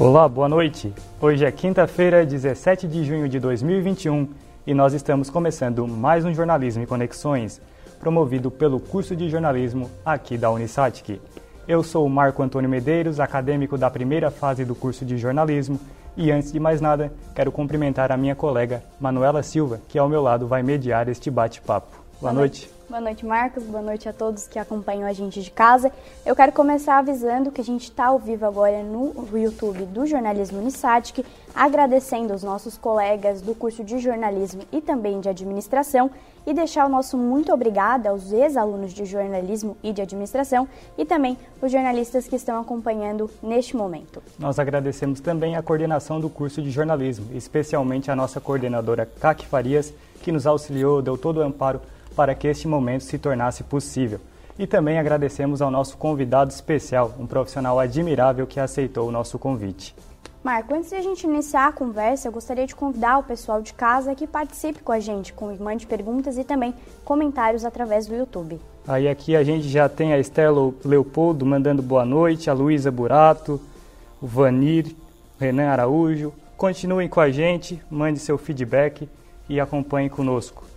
Olá, boa noite. Hoje é quinta-feira, 17 de junho de 2021 e nós estamos começando mais um Jornalismo e Conexões, promovido pelo curso de jornalismo aqui da Unisatic. Eu sou o Marco Antônio Medeiros, acadêmico da primeira fase do curso de jornalismo, e antes de mais nada, quero cumprimentar a minha colega Manuela Silva, que ao meu lado vai mediar este bate-papo. Boa, boa noite. noite. Boa noite, Marcos. Boa noite a todos que acompanham a gente de casa. Eu quero começar avisando que a gente está ao vivo agora no YouTube do Jornalismo Unisatic, agradecendo os nossos colegas do curso de jornalismo e também de administração e deixar o nosso muito obrigada aos ex-alunos de jornalismo e de administração e também os jornalistas que estão acompanhando neste momento. Nós agradecemos também a coordenação do curso de jornalismo, especialmente a nossa coordenadora Kaki Farias, que nos auxiliou, deu todo o amparo para que este momento se tornasse possível. E também agradecemos ao nosso convidado especial, um profissional admirável que aceitou o nosso convite. Marco, antes de a gente iniciar a conversa, eu gostaria de convidar o pessoal de casa que participe com a gente, com mande perguntas e também comentários através do YouTube. Aí aqui a gente já tem a Estela Leopoldo mandando boa noite, a Luísa Burato, o Vanir, Renan Araújo. Continuem com a gente, mande seu feedback e acompanhe conosco.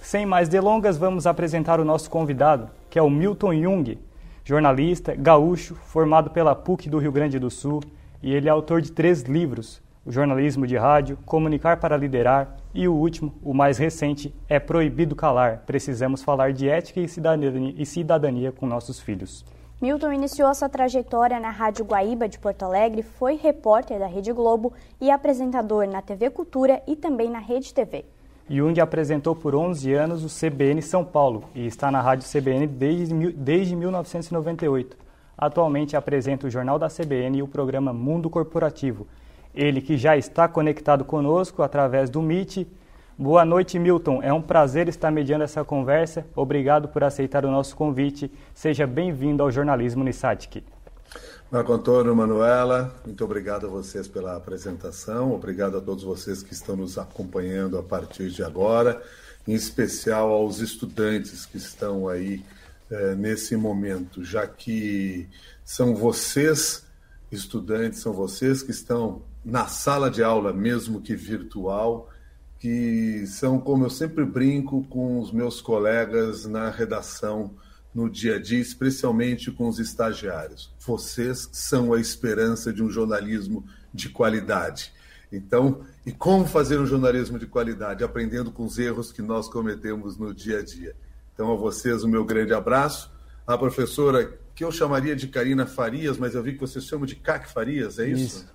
Sem mais delongas, vamos apresentar o nosso convidado, que é o Milton Jung, jornalista, gaúcho, formado pela PUC do Rio Grande do Sul, e ele é autor de três livros: O Jornalismo de Rádio, Comunicar para Liderar e o último, o mais recente, É Proibido Calar. Precisamos falar de ética e cidadania, e cidadania com nossos filhos. Milton iniciou sua trajetória na Rádio Guaíba de Porto Alegre, foi repórter da Rede Globo e apresentador na TV Cultura e também na Rede TV. Jung apresentou por 11 anos o CBN São Paulo e está na rádio CBN desde, desde 1998. Atualmente apresenta o Jornal da CBN e o programa Mundo Corporativo. Ele que já está conectado conosco através do Meet. Boa noite, Milton. É um prazer estar mediando essa conversa. Obrigado por aceitar o nosso convite. Seja bem-vindo ao Jornalismo Unisatic. Marco Antônio, Manuela, muito obrigado a vocês pela apresentação, obrigado a todos vocês que estão nos acompanhando a partir de agora, em especial aos estudantes que estão aí é, nesse momento, já que são vocês, estudantes, são vocês que estão na sala de aula, mesmo que virtual, que são, como eu sempre brinco com os meus colegas na redação no dia a dia, especialmente com os estagiários. Vocês são a esperança de um jornalismo de qualidade. Então, e como fazer um jornalismo de qualidade? Aprendendo com os erros que nós cometemos no dia a dia. Então, a vocês, o meu grande abraço. A professora, que eu chamaria de Karina Farias, mas eu vi que vocês chamam de CAC Farias, é isso? Isso.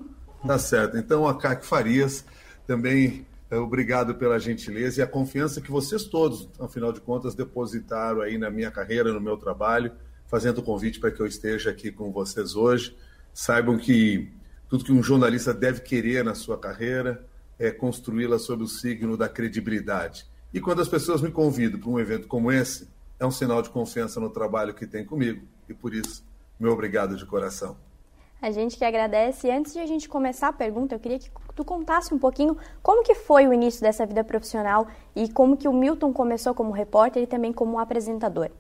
Tá certo. Então, a CAC Farias também obrigado pela gentileza e a confiança que vocês todos, afinal de contas, depositaram aí na minha carreira, no meu trabalho, fazendo o convite para que eu esteja aqui com vocês hoje. Saibam que tudo que um jornalista deve querer na sua carreira é construí-la sob o signo da credibilidade. E quando as pessoas me convidam para um evento como esse, é um sinal de confiança no trabalho que tem comigo e por isso, meu obrigado de coração. A gente que agradece. E antes de a gente começar a pergunta, eu queria que tu contasse um pouquinho como que foi o início dessa vida profissional e como que o Milton começou como repórter e também como apresentador.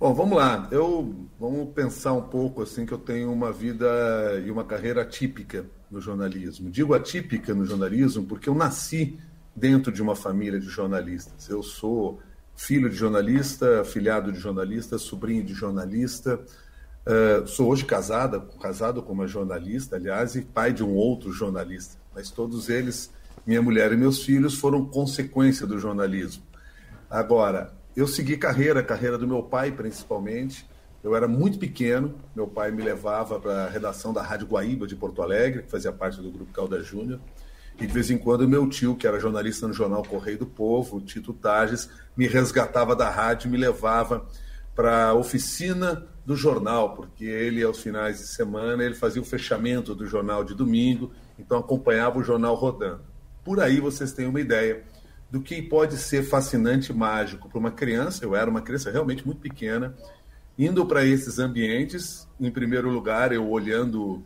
Bom, vamos lá. Eu vamos pensar um pouco assim que eu tenho uma vida e uma carreira atípica no jornalismo. Digo atípica no jornalismo porque eu nasci dentro de uma família de jornalistas. Eu sou filho de jornalista, filhado de jornalista, sobrinho de jornalista. Uh, sou hoje casada, casado com uma jornalista, aliás, e pai de um outro jornalista. Mas todos eles, minha mulher e meus filhos, foram consequência do jornalismo. Agora, eu segui carreira, carreira do meu pai principalmente. Eu era muito pequeno, meu pai me levava para a redação da Rádio Guaíba de Porto Alegre, que fazia parte do grupo Calda Júnior. E de vez em quando meu tio, que era jornalista no jornal Correio do Povo, Tito Tages, me resgatava da rádio e me levava para a oficina do jornal, porque ele, aos finais de semana, ele fazia o fechamento do jornal de domingo, então acompanhava o jornal rodando. Por aí vocês têm uma ideia do que pode ser fascinante e mágico para uma criança. Eu era uma criança realmente muito pequena, indo para esses ambientes. Em primeiro lugar, eu olhando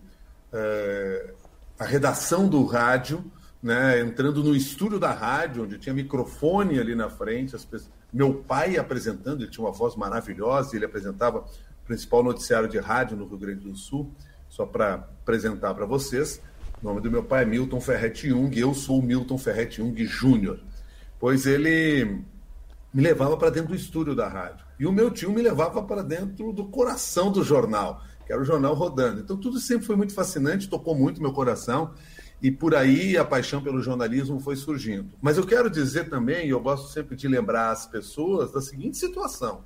é, a redação do rádio, né, entrando no estúdio da rádio, onde tinha microfone ali na frente, pessoas, meu pai apresentando, ele tinha uma voz maravilhosa, ele apresentava principal noticiário de rádio no Rio Grande do Sul, só para apresentar para vocês, o nome do meu pai é Milton Ferretti Jung, eu sou o Milton Ferretti Jung Júnior, pois ele me levava para dentro do estúdio da rádio. E o meu tio me levava para dentro do coração do jornal, que era o jornal rodando. Então tudo sempre foi muito fascinante, tocou muito meu coração. E por aí a paixão pelo jornalismo foi surgindo. Mas eu quero dizer também, e eu gosto sempre de lembrar as pessoas da seguinte situação.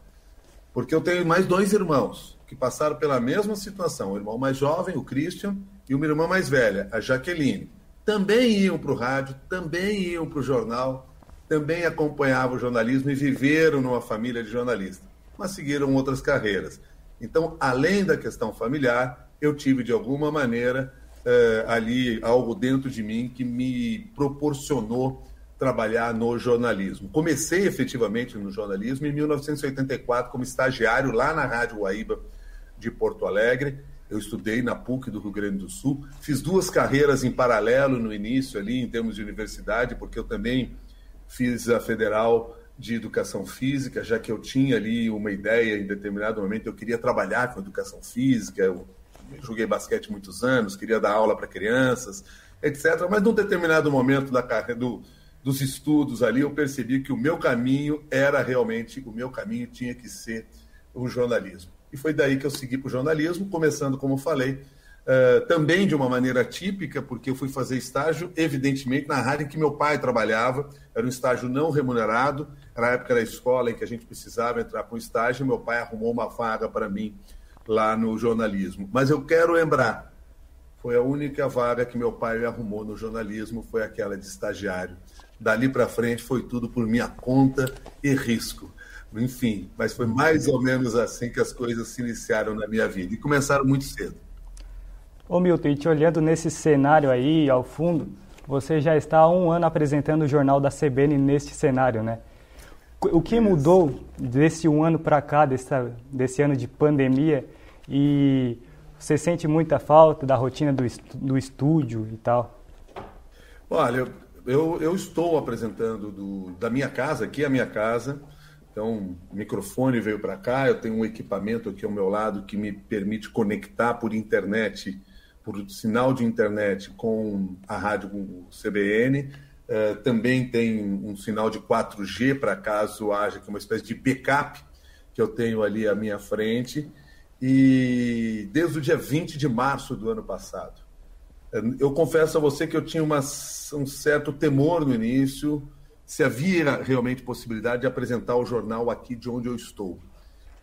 Porque eu tenho mais dois irmãos que passaram pela mesma situação. O irmão mais jovem, o Christian, e uma irmã mais velha, a Jaqueline. Também iam para o rádio, também iam para o jornal, também acompanhavam o jornalismo e viveram numa família de jornalistas, mas seguiram outras carreiras. Então, além da questão familiar, eu tive de alguma maneira eh, ali algo dentro de mim que me proporcionou trabalhar no jornalismo. Comecei efetivamente no jornalismo em 1984 como estagiário lá na Rádio Guaíba de Porto Alegre. Eu estudei na PUC do Rio Grande do Sul, fiz duas carreiras em paralelo no início ali em termos de universidade, porque eu também fiz a Federal de Educação Física, já que eu tinha ali uma ideia em determinado momento, eu queria trabalhar com educação física, eu joguei basquete muitos anos, queria dar aula para crianças, etc. Mas num determinado momento da carreira, do, dos estudos ali, eu percebi que o meu caminho era realmente, o meu caminho tinha que ser o jornalismo. E foi daí que eu segui para o jornalismo, começando, como falei, uh, também de uma maneira típica, porque eu fui fazer estágio, evidentemente, na rádio em que meu pai trabalhava, era um estágio não remunerado, era a época da escola em que a gente precisava entrar para um estágio, meu pai arrumou uma vaga para mim lá no jornalismo. Mas eu quero lembrar, foi a única vaga que meu pai me arrumou no jornalismo, foi aquela de estagiário. Dali para frente foi tudo por minha conta e risco. Enfim, mas foi mais ou menos assim que as coisas se iniciaram na minha vida e começaram muito cedo. Ô Milton, e te olhando nesse cenário aí ao fundo, você já está há um ano apresentando o jornal da CBN neste cenário, né? O que mudou desse um ano para cá, desse, desse ano de pandemia, e você sente muita falta da rotina do, do estúdio e tal? Olha, eu, eu estou apresentando do, da minha casa, aqui é a minha casa. Então, o microfone veio para cá, eu tenho um equipamento aqui ao meu lado que me permite conectar por internet, por sinal de internet com a rádio com CBN. Uh, também tem um sinal de 4G para caso haja que uma espécie de backup que eu tenho ali à minha frente e desde o dia 20 de março do ano passado. Eu confesso a você que eu tinha uma, um certo temor no início, se havia realmente possibilidade de apresentar o jornal aqui de onde eu estou.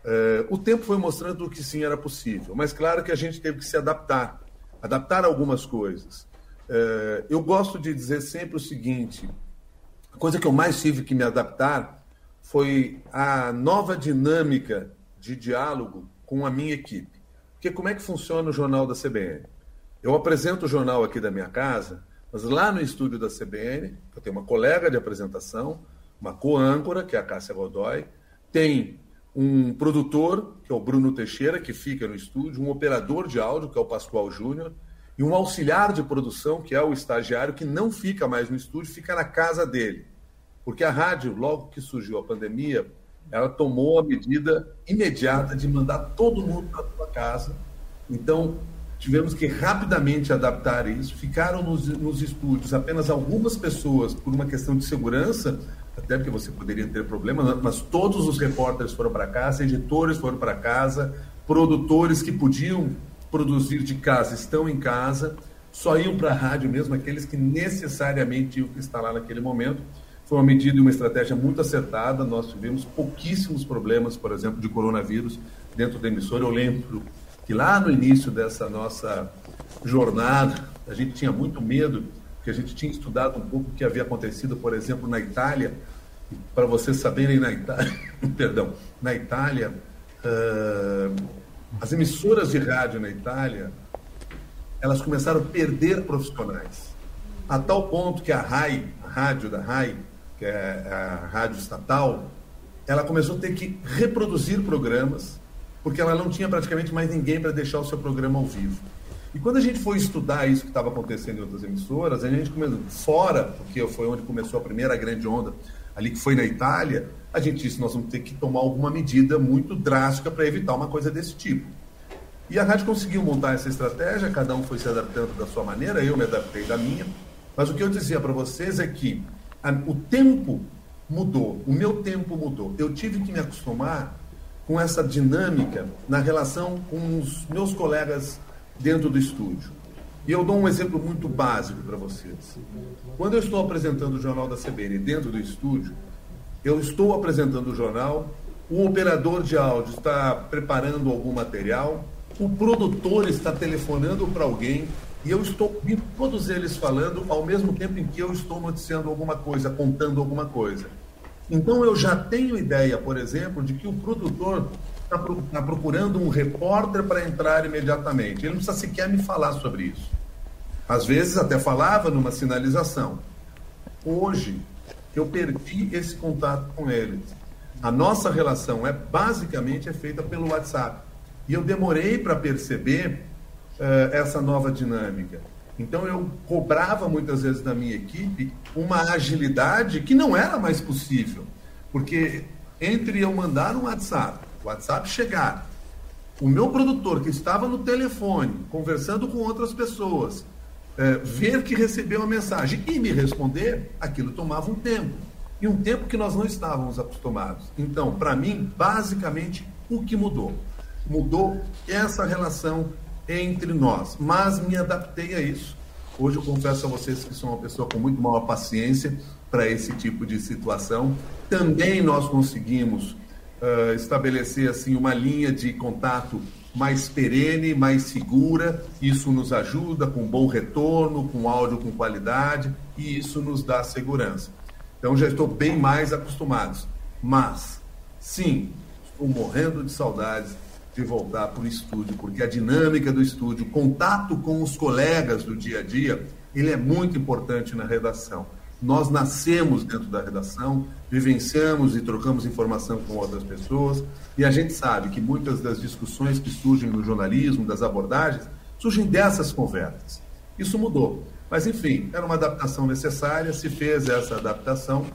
Uh, o tempo foi mostrando que sim era possível, mas claro que a gente teve que se adaptar, adaptar algumas coisas. Uh, eu gosto de dizer sempre o seguinte: a coisa que eu mais tive que me adaptar foi a nova dinâmica de diálogo com a minha equipe. Porque como é que funciona o jornal da CBN? Eu apresento o jornal aqui da minha casa, mas lá no estúdio da CBN, eu tenho uma colega de apresentação, uma co-âncora, que é a Cássia Godoy, tem um produtor, que é o Bruno Teixeira, que fica no estúdio, um operador de áudio, que é o Pascoal Júnior, e um auxiliar de produção, que é o estagiário, que não fica mais no estúdio, fica na casa dele. Porque a rádio, logo que surgiu a pandemia, ela tomou a medida imediata de mandar todo mundo para sua casa. Então, tivemos que rapidamente adaptar isso. Ficaram nos, nos estúdios apenas algumas pessoas por uma questão de segurança, até porque você poderia ter problema, mas todos os repórteres foram para casa, editores foram para casa, produtores que podiam produzir de casa estão em casa, só iam para a rádio mesmo aqueles que necessariamente tinham que estar lá naquele momento. Foi uma medida e uma estratégia muito acertada. Nós tivemos pouquíssimos problemas, por exemplo, de coronavírus dentro da emissora. Eu lembro que lá no início dessa nossa jornada, a gente tinha muito medo, porque a gente tinha estudado um pouco o que havia acontecido, por exemplo, na Itália. Para vocês saberem, na Itália, perdão, na Itália, uh, as emissoras de rádio na Itália, elas começaram a perder profissionais, a tal ponto que a RAI, a rádio da RAI, que é a rádio estatal, ela começou a ter que reproduzir programas, porque ela não tinha praticamente mais ninguém para deixar o seu programa ao vivo. E quando a gente foi estudar isso que estava acontecendo em outras emissoras, a gente começou, fora, porque foi onde começou a primeira grande onda, ali que foi na Itália, a gente disse, nós vamos ter que tomar alguma medida muito drástica para evitar uma coisa desse tipo. E a rádio conseguiu montar essa estratégia, cada um foi se adaptando da sua maneira, eu me adaptei da minha. Mas o que eu dizia para vocês é que a, o tempo mudou, o meu tempo mudou. Eu tive que me acostumar com essa dinâmica na relação com os meus colegas dentro do estúdio. E eu dou um exemplo muito básico para vocês. Quando eu estou apresentando o Jornal da CBN dentro do estúdio, eu estou apresentando o jornal, o operador de áudio está preparando algum material, o produtor está telefonando para alguém e eu estou ouvindo todos eles falando ao mesmo tempo em que eu estou noticiando alguma coisa, contando alguma coisa. Então eu já tenho ideia, por exemplo, de que o produtor está tá procurando um repórter para entrar imediatamente. Ele não precisa sequer me falar sobre isso. Às vezes até falava numa sinalização. Hoje, eu perdi esse contato com eles. A nossa relação é basicamente é feita pelo WhatsApp. E eu demorei para perceber uh, essa nova dinâmica. Então eu cobrava muitas vezes da minha equipe uma agilidade que não era mais possível. Porque entre eu mandar um WhatsApp, o WhatsApp chegar, o meu produtor que estava no telefone conversando com outras pessoas, é, ver que recebeu a mensagem e me responder, aquilo tomava um tempo. E um tempo que nós não estávamos acostumados. Então, para mim, basicamente, o que mudou? Mudou essa relação entre nós. Mas me adaptei a isso. Hoje eu confesso a vocês que sou uma pessoa com muito maior paciência para esse tipo de situação. Também nós conseguimos uh, estabelecer assim uma linha de contato mais perene, mais segura. Isso nos ajuda com bom retorno, com áudio com qualidade e isso nos dá segurança. Então já estou bem mais acostumado. Mas, sim, estou morrendo de saudades de voltar para o estúdio, porque a dinâmica do estúdio, o contato com os colegas do dia a dia, ele é muito importante na redação. Nós nascemos dentro da redação, vivenciamos e trocamos informação com outras pessoas, e a gente sabe que muitas das discussões que surgem no jornalismo, das abordagens, surgem dessas conversas. Isso mudou. Mas, enfim, era uma adaptação necessária, se fez essa adaptação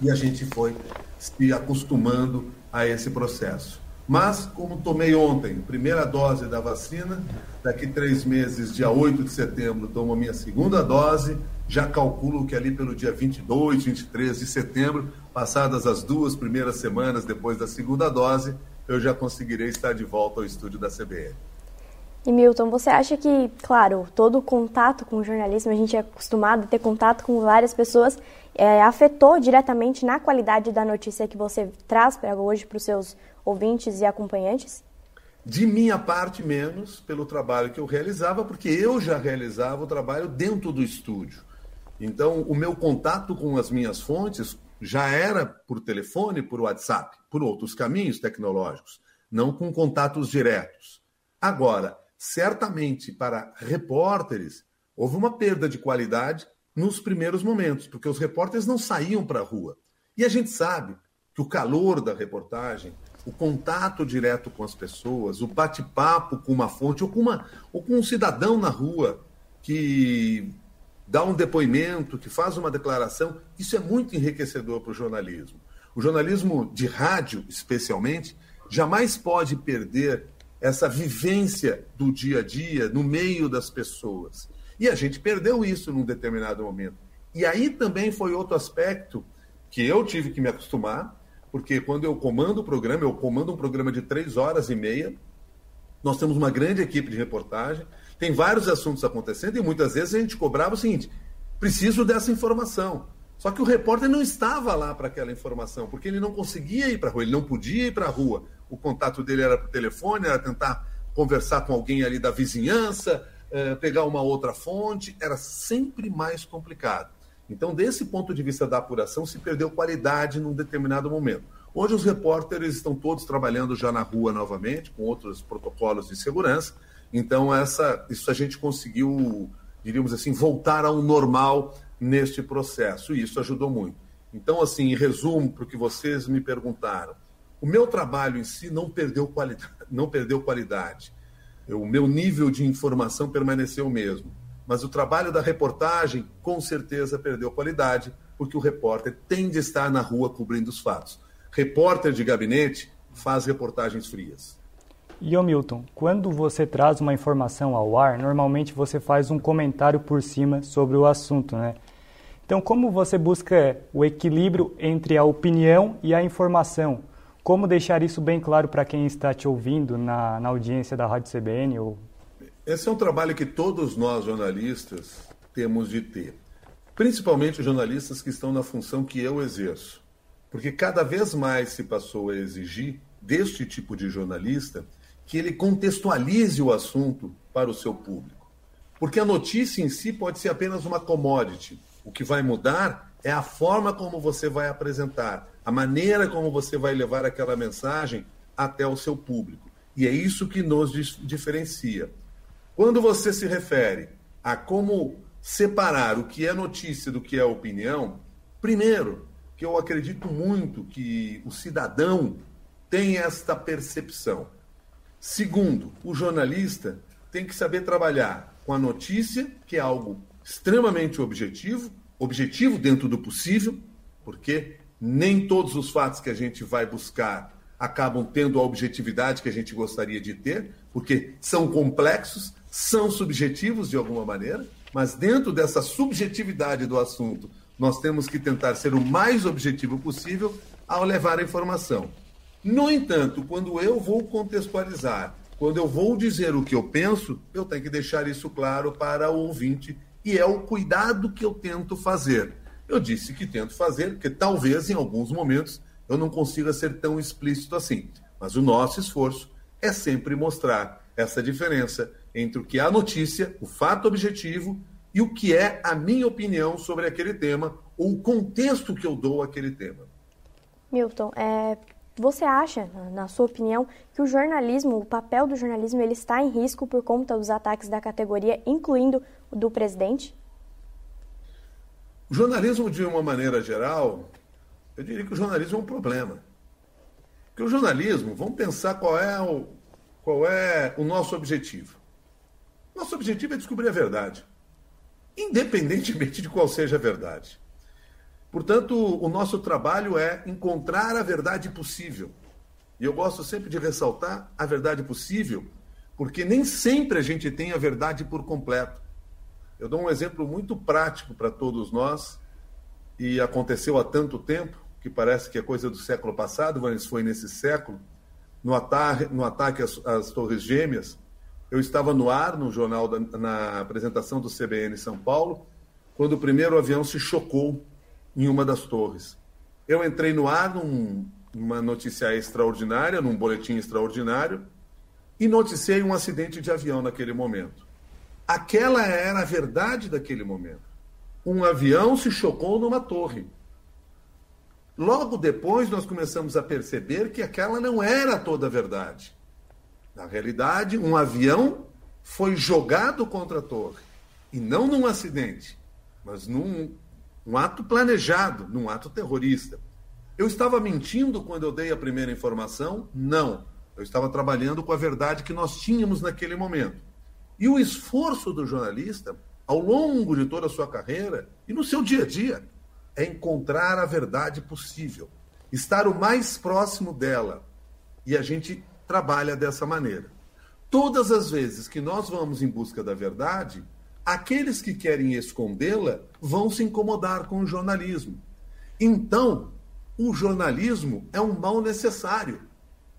e a gente foi se acostumando a esse processo. Mas, como tomei ontem, primeira dose da vacina, daqui três meses, dia 8 de setembro, tomo a minha segunda dose, já calculo que ali pelo dia 22, 23 de setembro, passadas as duas primeiras semanas depois da segunda dose, eu já conseguirei estar de volta ao estúdio da CBN. E Milton, você acha que, claro, todo contato com o jornalismo, a gente é acostumado a ter contato com várias pessoas, é, afetou diretamente na qualidade da notícia que você traz para hoje para os seus ouvintes e acompanhantes? De minha parte, menos, pelo trabalho que eu realizava, porque eu já realizava o trabalho dentro do estúdio. Então, o meu contato com as minhas fontes já era por telefone, por WhatsApp, por outros caminhos tecnológicos, não com contatos diretos. Agora, certamente para repórteres, houve uma perda de qualidade nos primeiros momentos, porque os repórteres não saíam para a rua. E a gente sabe que o calor da reportagem, o contato direto com as pessoas, o bate-papo com uma fonte ou com, uma, ou com um cidadão na rua que dá um depoimento, que faz uma declaração, isso é muito enriquecedor para o jornalismo. O jornalismo de rádio, especialmente, jamais pode perder essa vivência do dia a dia no meio das pessoas. E a gente perdeu isso num determinado momento. E aí também foi outro aspecto que eu tive que me acostumar, porque quando eu comando o programa, eu comando um programa de três horas e meia, nós temos uma grande equipe de reportagem, tem vários assuntos acontecendo e muitas vezes a gente cobrava o seguinte: preciso dessa informação. Só que o repórter não estava lá para aquela informação, porque ele não conseguia ir para a rua, ele não podia ir para a rua. O contato dele era por telefone, era tentar conversar com alguém ali da vizinhança, eh, pegar uma outra fonte, era sempre mais complicado. Então, desse ponto de vista da apuração, se perdeu qualidade num determinado momento. Hoje, os repórteres estão todos trabalhando já na rua novamente, com outros protocolos de segurança. Então, essa, isso a gente conseguiu, diríamos assim, voltar ao normal neste processo, e isso ajudou muito. Então, assim, em resumo, para o que vocês me perguntaram, o meu trabalho em si não perdeu qualidade, não perdeu qualidade. O meu nível de informação permaneceu o mesmo mas o trabalho da reportagem com certeza perdeu qualidade, porque o repórter tem de estar na rua cobrindo os fatos. Repórter de gabinete faz reportagens frias. E ô Milton, quando você traz uma informação ao ar, normalmente você faz um comentário por cima sobre o assunto, né? Então, como você busca o equilíbrio entre a opinião e a informação? Como deixar isso bem claro para quem está te ouvindo na, na audiência da Rádio CBN? Ou... Esse é um trabalho que todos nós jornalistas temos de ter, principalmente os jornalistas que estão na função que eu exerço, porque cada vez mais se passou a exigir deste tipo de jornalista que ele contextualize o assunto para o seu público. Porque a notícia em si pode ser apenas uma commodity. O que vai mudar é a forma como você vai apresentar, a maneira como você vai levar aquela mensagem até o seu público. E é isso que nos diferencia. Quando você se refere a como separar o que é notícia do que é opinião, primeiro, que eu acredito muito que o cidadão tem esta percepção. Segundo, o jornalista tem que saber trabalhar com a notícia, que é algo extremamente objetivo, objetivo dentro do possível, porque nem todos os fatos que a gente vai buscar acabam tendo a objetividade que a gente gostaria de ter, porque são complexos, são subjetivos de alguma maneira, mas dentro dessa subjetividade do assunto, nós temos que tentar ser o mais objetivo possível ao levar a informação. No entanto, quando eu vou contextualizar, quando eu vou dizer o que eu penso, eu tenho que deixar isso claro para o ouvinte e é o cuidado que eu tento fazer. Eu disse que tento fazer, porque talvez em alguns momentos eu não consiga ser tão explícito assim. Mas o nosso esforço é sempre mostrar essa diferença entre o que é a notícia, o fato objetivo, e o que é a minha opinião sobre aquele tema, ou o contexto que eu dou àquele tema. Milton, é, você acha, na sua opinião, que o jornalismo, o papel do jornalismo, ele está em risco por conta dos ataques da categoria, incluindo o do presidente? O jornalismo, de uma maneira geral, eu diria que o jornalismo é um problema. Porque o jornalismo, vamos pensar qual é o, qual é o nosso objetivo. Nosso objetivo é descobrir a verdade, independentemente de qual seja a verdade. Portanto, o nosso trabalho é encontrar a verdade possível. E eu gosto sempre de ressaltar a verdade possível, porque nem sempre a gente tem a verdade por completo. Eu dou um exemplo muito prático para todos nós, e aconteceu há tanto tempo, que parece que é coisa do século passado, mas foi nesse século, no ataque, no ataque às, às Torres Gêmeas. Eu estava no ar, no jornal, da, na apresentação do CBN São Paulo, quando o primeiro avião se chocou em uma das torres. Eu entrei no ar num, numa notícia extraordinária, num boletim extraordinário, e noticiei um acidente de avião naquele momento. Aquela era a verdade daquele momento. Um avião se chocou numa torre. Logo depois, nós começamos a perceber que aquela não era toda a verdade. Na realidade, um avião foi jogado contra a torre. E não num acidente, mas num um ato planejado, num ato terrorista. Eu estava mentindo quando eu dei a primeira informação? Não. Eu estava trabalhando com a verdade que nós tínhamos naquele momento. E o esforço do jornalista, ao longo de toda a sua carreira e no seu dia a dia, é encontrar a verdade possível, estar o mais próximo dela. E a gente trabalha dessa maneira. Todas as vezes que nós vamos em busca da verdade, aqueles que querem escondê-la vão se incomodar com o jornalismo. Então, o jornalismo é um mal necessário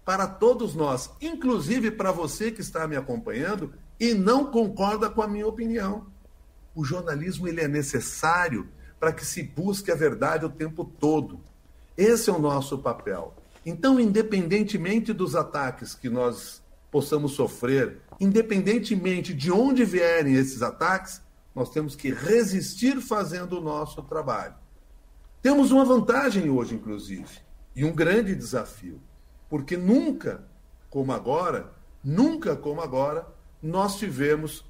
para todos nós, inclusive para você que está me acompanhando e não concorda com a minha opinião. O jornalismo ele é necessário para que se busque a verdade o tempo todo. Esse é o nosso papel. Então, independentemente dos ataques que nós possamos sofrer, independentemente de onde vierem esses ataques, nós temos que resistir fazendo o nosso trabalho. Temos uma vantagem hoje, inclusive, e um grande desafio, porque nunca como agora, nunca como agora, nós tivemos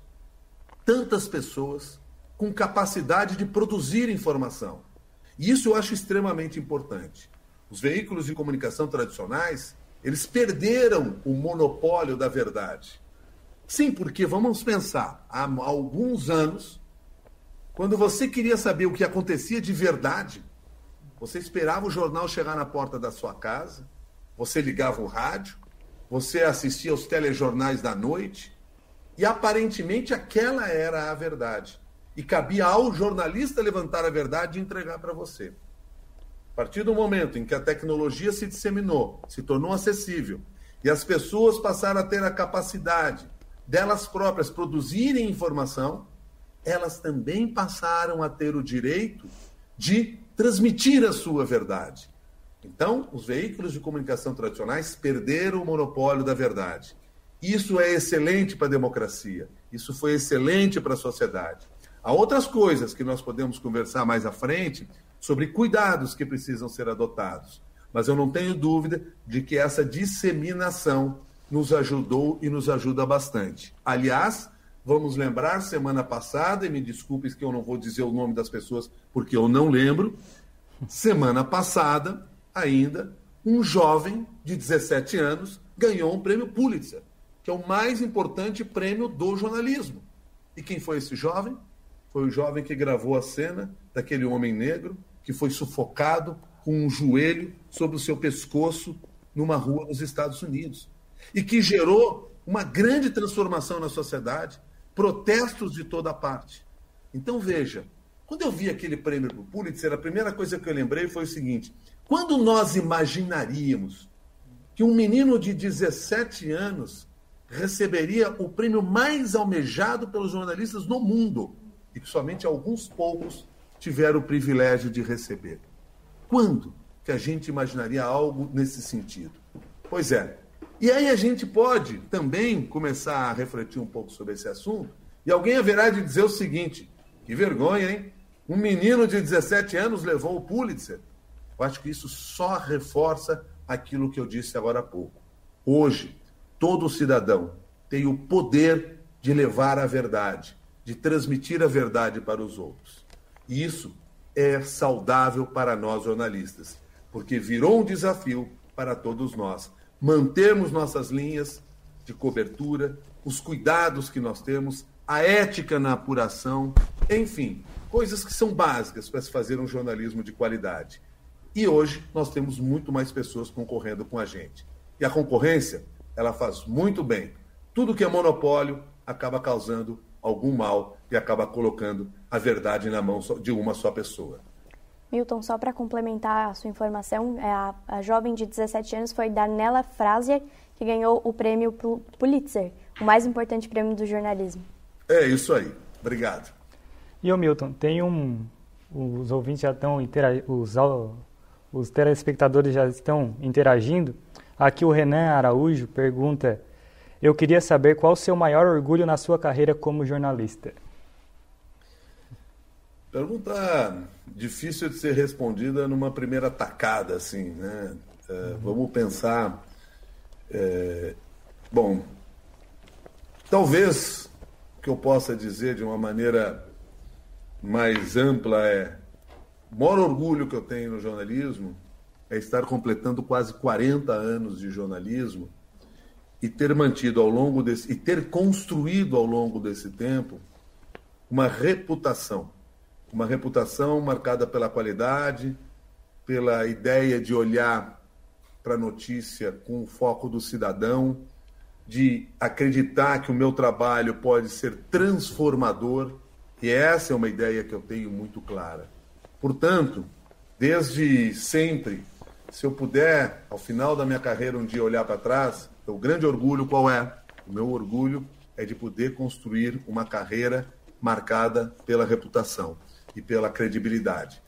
tantas pessoas com capacidade de produzir informação. E isso eu acho extremamente importante. Os veículos de comunicação tradicionais, eles perderam o monopólio da verdade. Sim, porque vamos pensar, há alguns anos, quando você queria saber o que acontecia de verdade, você esperava o jornal chegar na porta da sua casa, você ligava o rádio, você assistia aos telejornais da noite e aparentemente aquela era a verdade. E cabia ao jornalista levantar a verdade e entregar para você. A partir do momento em que a tecnologia se disseminou, se tornou acessível, e as pessoas passaram a ter a capacidade delas próprias produzirem informação, elas também passaram a ter o direito de transmitir a sua verdade. Então, os veículos de comunicação tradicionais perderam o monopólio da verdade. Isso é excelente para a democracia, isso foi excelente para a sociedade. Há outras coisas que nós podemos conversar mais à frente sobre cuidados que precisam ser adotados, mas eu não tenho dúvida de que essa disseminação nos ajudou e nos ajuda bastante. Aliás, vamos lembrar, semana passada, e me desculpes que eu não vou dizer o nome das pessoas porque eu não lembro, semana passada, ainda, um jovem de 17 anos ganhou um prêmio Pulitzer, que é o mais importante prêmio do jornalismo. E quem foi esse jovem? Foi o jovem que gravou a cena daquele homem negro que foi sufocado com um joelho sobre o seu pescoço numa rua nos Estados Unidos. E que gerou uma grande transformação na sociedade, protestos de toda parte. Então veja, quando eu vi aquele prêmio do Pulitzer, a primeira coisa que eu lembrei foi o seguinte: quando nós imaginaríamos que um menino de 17 anos receberia o prêmio mais almejado pelos jornalistas no mundo e que somente alguns poucos tiveram o privilégio de receber? Quando que a gente imaginaria algo nesse sentido? Pois é. E aí a gente pode também começar a refletir um pouco sobre esse assunto e alguém haverá de dizer o seguinte: que vergonha, hein? Um menino de 17 anos levou o Pulitzer. Eu acho que isso só reforça aquilo que eu disse agora há pouco. Hoje, todo cidadão tem o poder de levar a verdade, de transmitir a verdade para os outros. E isso é saudável para nós jornalistas, porque virou um desafio para todos nós mantermos nossas linhas de cobertura, os cuidados que nós temos, a ética na apuração, enfim, coisas que são básicas para se fazer um jornalismo de qualidade. E hoje nós temos muito mais pessoas concorrendo com a gente. E a concorrência, ela faz muito bem. Tudo que é monopólio acaba causando algum mal e acaba colocando a verdade na mão de uma só pessoa. Milton, só para complementar a sua informação, é a, a, jovem de 17 anos foi Darnella Frazier, que ganhou o prêmio Pulitzer, o mais importante prêmio do jornalismo. É isso aí. Obrigado. E o Milton, tem um. Os ouvintes já estão interagindo, os os telespectadores já estão interagindo. Aqui o Renan Araújo pergunta: Eu queria saber qual o seu maior orgulho na sua carreira como jornalista. Pergunta difícil de ser respondida numa primeira tacada, assim, né? É, uhum. Vamos pensar. É, bom, talvez o que eu possa dizer de uma maneira mais ampla é o maior orgulho que eu tenho no jornalismo é estar completando quase 40 anos de jornalismo e ter mantido ao longo desse e ter construído ao longo desse tempo uma reputação, uma reputação marcada pela qualidade, pela ideia de olhar para a notícia com o foco do cidadão, de acreditar que o meu trabalho pode ser transformador, e essa é uma ideia que eu tenho muito clara. Portanto, desde sempre, se eu puder, ao final da minha carreira, um dia olhar para trás, o grande orgulho qual é? O meu orgulho é de poder construir uma carreira marcada pela reputação e pela credibilidade.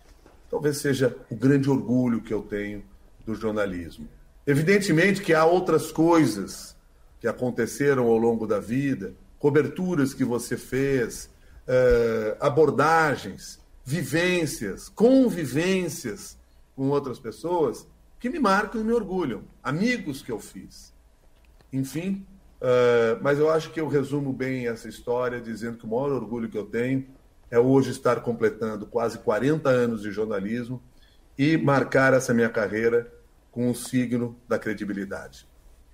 Talvez seja o grande orgulho que eu tenho do jornalismo. Evidentemente que há outras coisas que aconteceram ao longo da vida, coberturas que você fez, eh, abordagens vivências, convivências com outras pessoas que me marcam e me orgulham, amigos que eu fiz. Enfim, uh, mas eu acho que eu resumo bem essa história dizendo que o maior orgulho que eu tenho é hoje estar completando quase 40 anos de jornalismo e marcar essa minha carreira com o signo da credibilidade.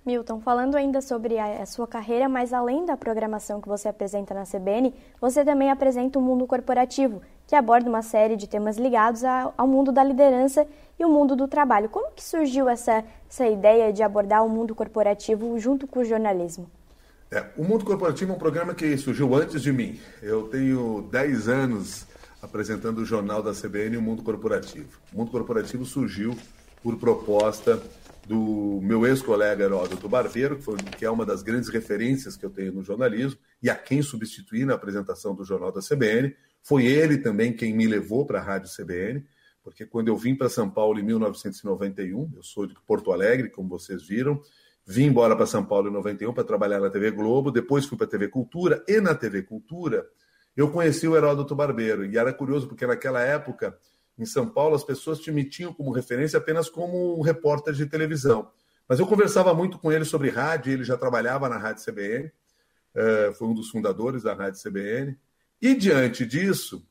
Milton, falando ainda sobre a, a, sua carreira, mas além da programação que você apresenta na CBN, você também apresenta o Mundo Corporativo, que aborda uma série de temas ligados a, ao mundo da liderança e o mundo do trabalho. Como que surgiu essa, essa ideia de abordar o mundo corporativo junto com o jornalismo? É, o Mundo Corporativo é um programa que surgiu antes de mim. Eu tenho 10 anos apresentando o jornal da CBN, o Mundo Corporativo. O Mundo Corporativo surgiu por proposta do meu ex-colega Heródoto Barbeiro, que, foi, que é uma das grandes referências que eu tenho no jornalismo, e a quem substituí na apresentação do Jornal da CBN. Foi ele também quem me levou para a Rádio CBN, porque quando eu vim para São Paulo em 1991, eu sou de Porto Alegre, como vocês viram, Vim embora para São Paulo em 91 para trabalhar na TV Globo, depois fui para a TV Cultura, e na TV Cultura eu conheci o Heródoto Barbeiro. E era curioso, porque naquela época, em São Paulo, as pessoas te tinham como referência apenas como um repórter de televisão. Mas eu conversava muito com ele sobre rádio, ele já trabalhava na Rádio CBN, eh, foi um dos fundadores da Rádio CBN. E diante disso,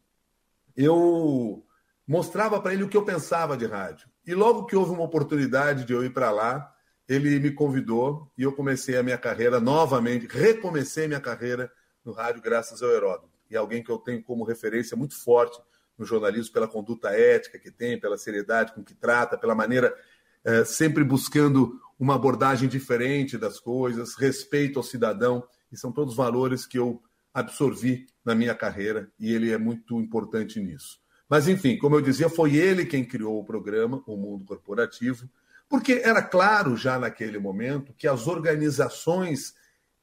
eu mostrava para ele o que eu pensava de rádio. E logo que houve uma oportunidade de eu ir para lá, ele me convidou e eu comecei a minha carreira novamente, recomecei minha carreira no rádio graças ao Heródoto. E alguém que eu tenho como referência muito forte no jornalismo pela conduta ética que tem, pela seriedade com que trata, pela maneira é, sempre buscando uma abordagem diferente das coisas, respeito ao cidadão, e são todos valores que eu absorvi na minha carreira e ele é muito importante nisso. Mas enfim, como eu dizia, foi ele quem criou o programa O Mundo Corporativo porque era claro já naquele momento que as organizações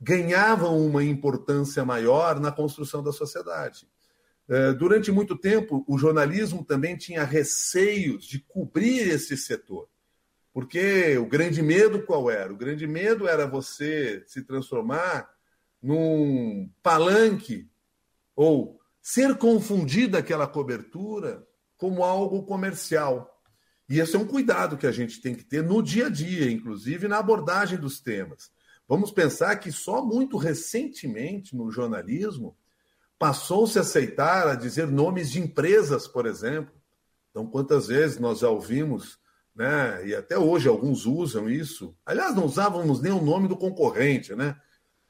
ganhavam uma importância maior na construção da sociedade. É, durante muito tempo, o jornalismo também tinha receios de cobrir esse setor. Porque o grande medo qual era? O grande medo era você se transformar num palanque ou ser confundida aquela cobertura como algo comercial. E esse é um cuidado que a gente tem que ter no dia a dia, inclusive na abordagem dos temas. Vamos pensar que só muito recentemente no jornalismo passou-se a aceitar a dizer nomes de empresas, por exemplo. Então, quantas vezes nós já ouvimos, né? E até hoje alguns usam isso. Aliás, não usávamos nem o nome do concorrente, né?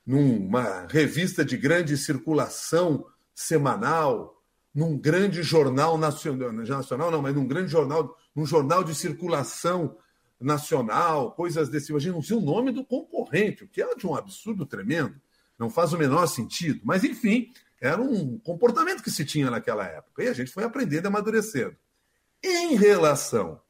Numa revista de grande circulação semanal, num grande jornal nacional, nacional não, mas num grande jornal num jornal de circulação nacional, coisas desse. Imagina, não sei o nome do concorrente, o que é de um absurdo tremendo. Não faz o menor sentido. Mas, enfim, era um comportamento que se tinha naquela época. E a gente foi aprendendo e amadurecendo. Em relação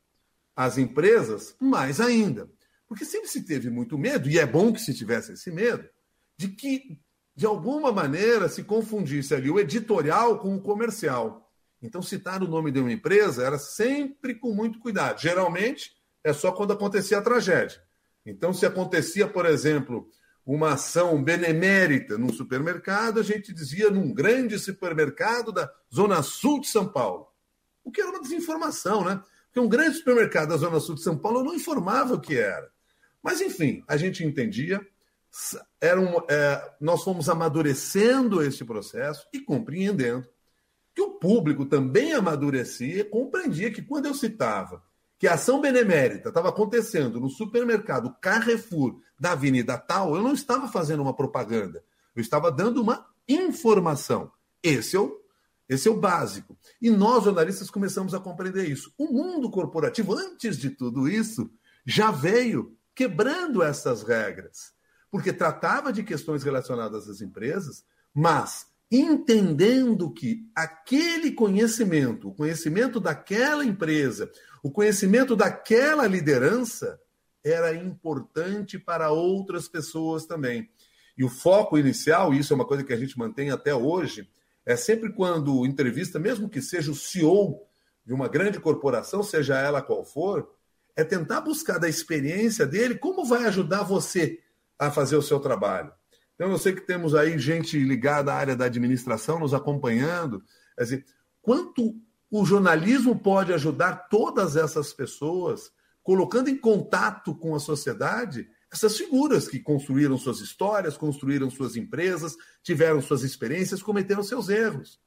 às empresas, mais ainda. Porque sempre se teve muito medo, e é bom que se tivesse esse medo, de que, de alguma maneira, se confundisse ali o editorial com o comercial. Então, citar o nome de uma empresa era sempre com muito cuidado. Geralmente, é só quando acontecia a tragédia. Então, se acontecia, por exemplo, uma ação benemérita num supermercado, a gente dizia num grande supermercado da Zona Sul de São Paulo. O que era uma desinformação, né? Porque um grande supermercado da Zona Sul de São Paulo não informava o que era. Mas, enfim, a gente entendia, era um, é, nós fomos amadurecendo esse processo e compreendendo que o público também amadurecia e compreendia que quando eu citava que a ação benemérita estava acontecendo no supermercado Carrefour da Avenida Tal, eu não estava fazendo uma propaganda, eu estava dando uma informação. Esse é o, esse é o básico. E nós, jornalistas, começamos a compreender isso. O mundo corporativo, antes de tudo isso, já veio quebrando essas regras, porque tratava de questões relacionadas às empresas, mas entendendo que aquele conhecimento, o conhecimento daquela empresa, o conhecimento daquela liderança era importante para outras pessoas também. E o foco inicial, e isso é uma coisa que a gente mantém até hoje, é sempre quando entrevista, mesmo que seja o CEO de uma grande corporação, seja ela qual for, é tentar buscar da experiência dele como vai ajudar você a fazer o seu trabalho. Então, eu sei que temos aí gente ligada à área da administração nos acompanhando. Quer dizer, quanto o jornalismo pode ajudar todas essas pessoas, colocando em contato com a sociedade essas figuras que construíram suas histórias, construíram suas empresas, tiveram suas experiências, cometeram seus erros.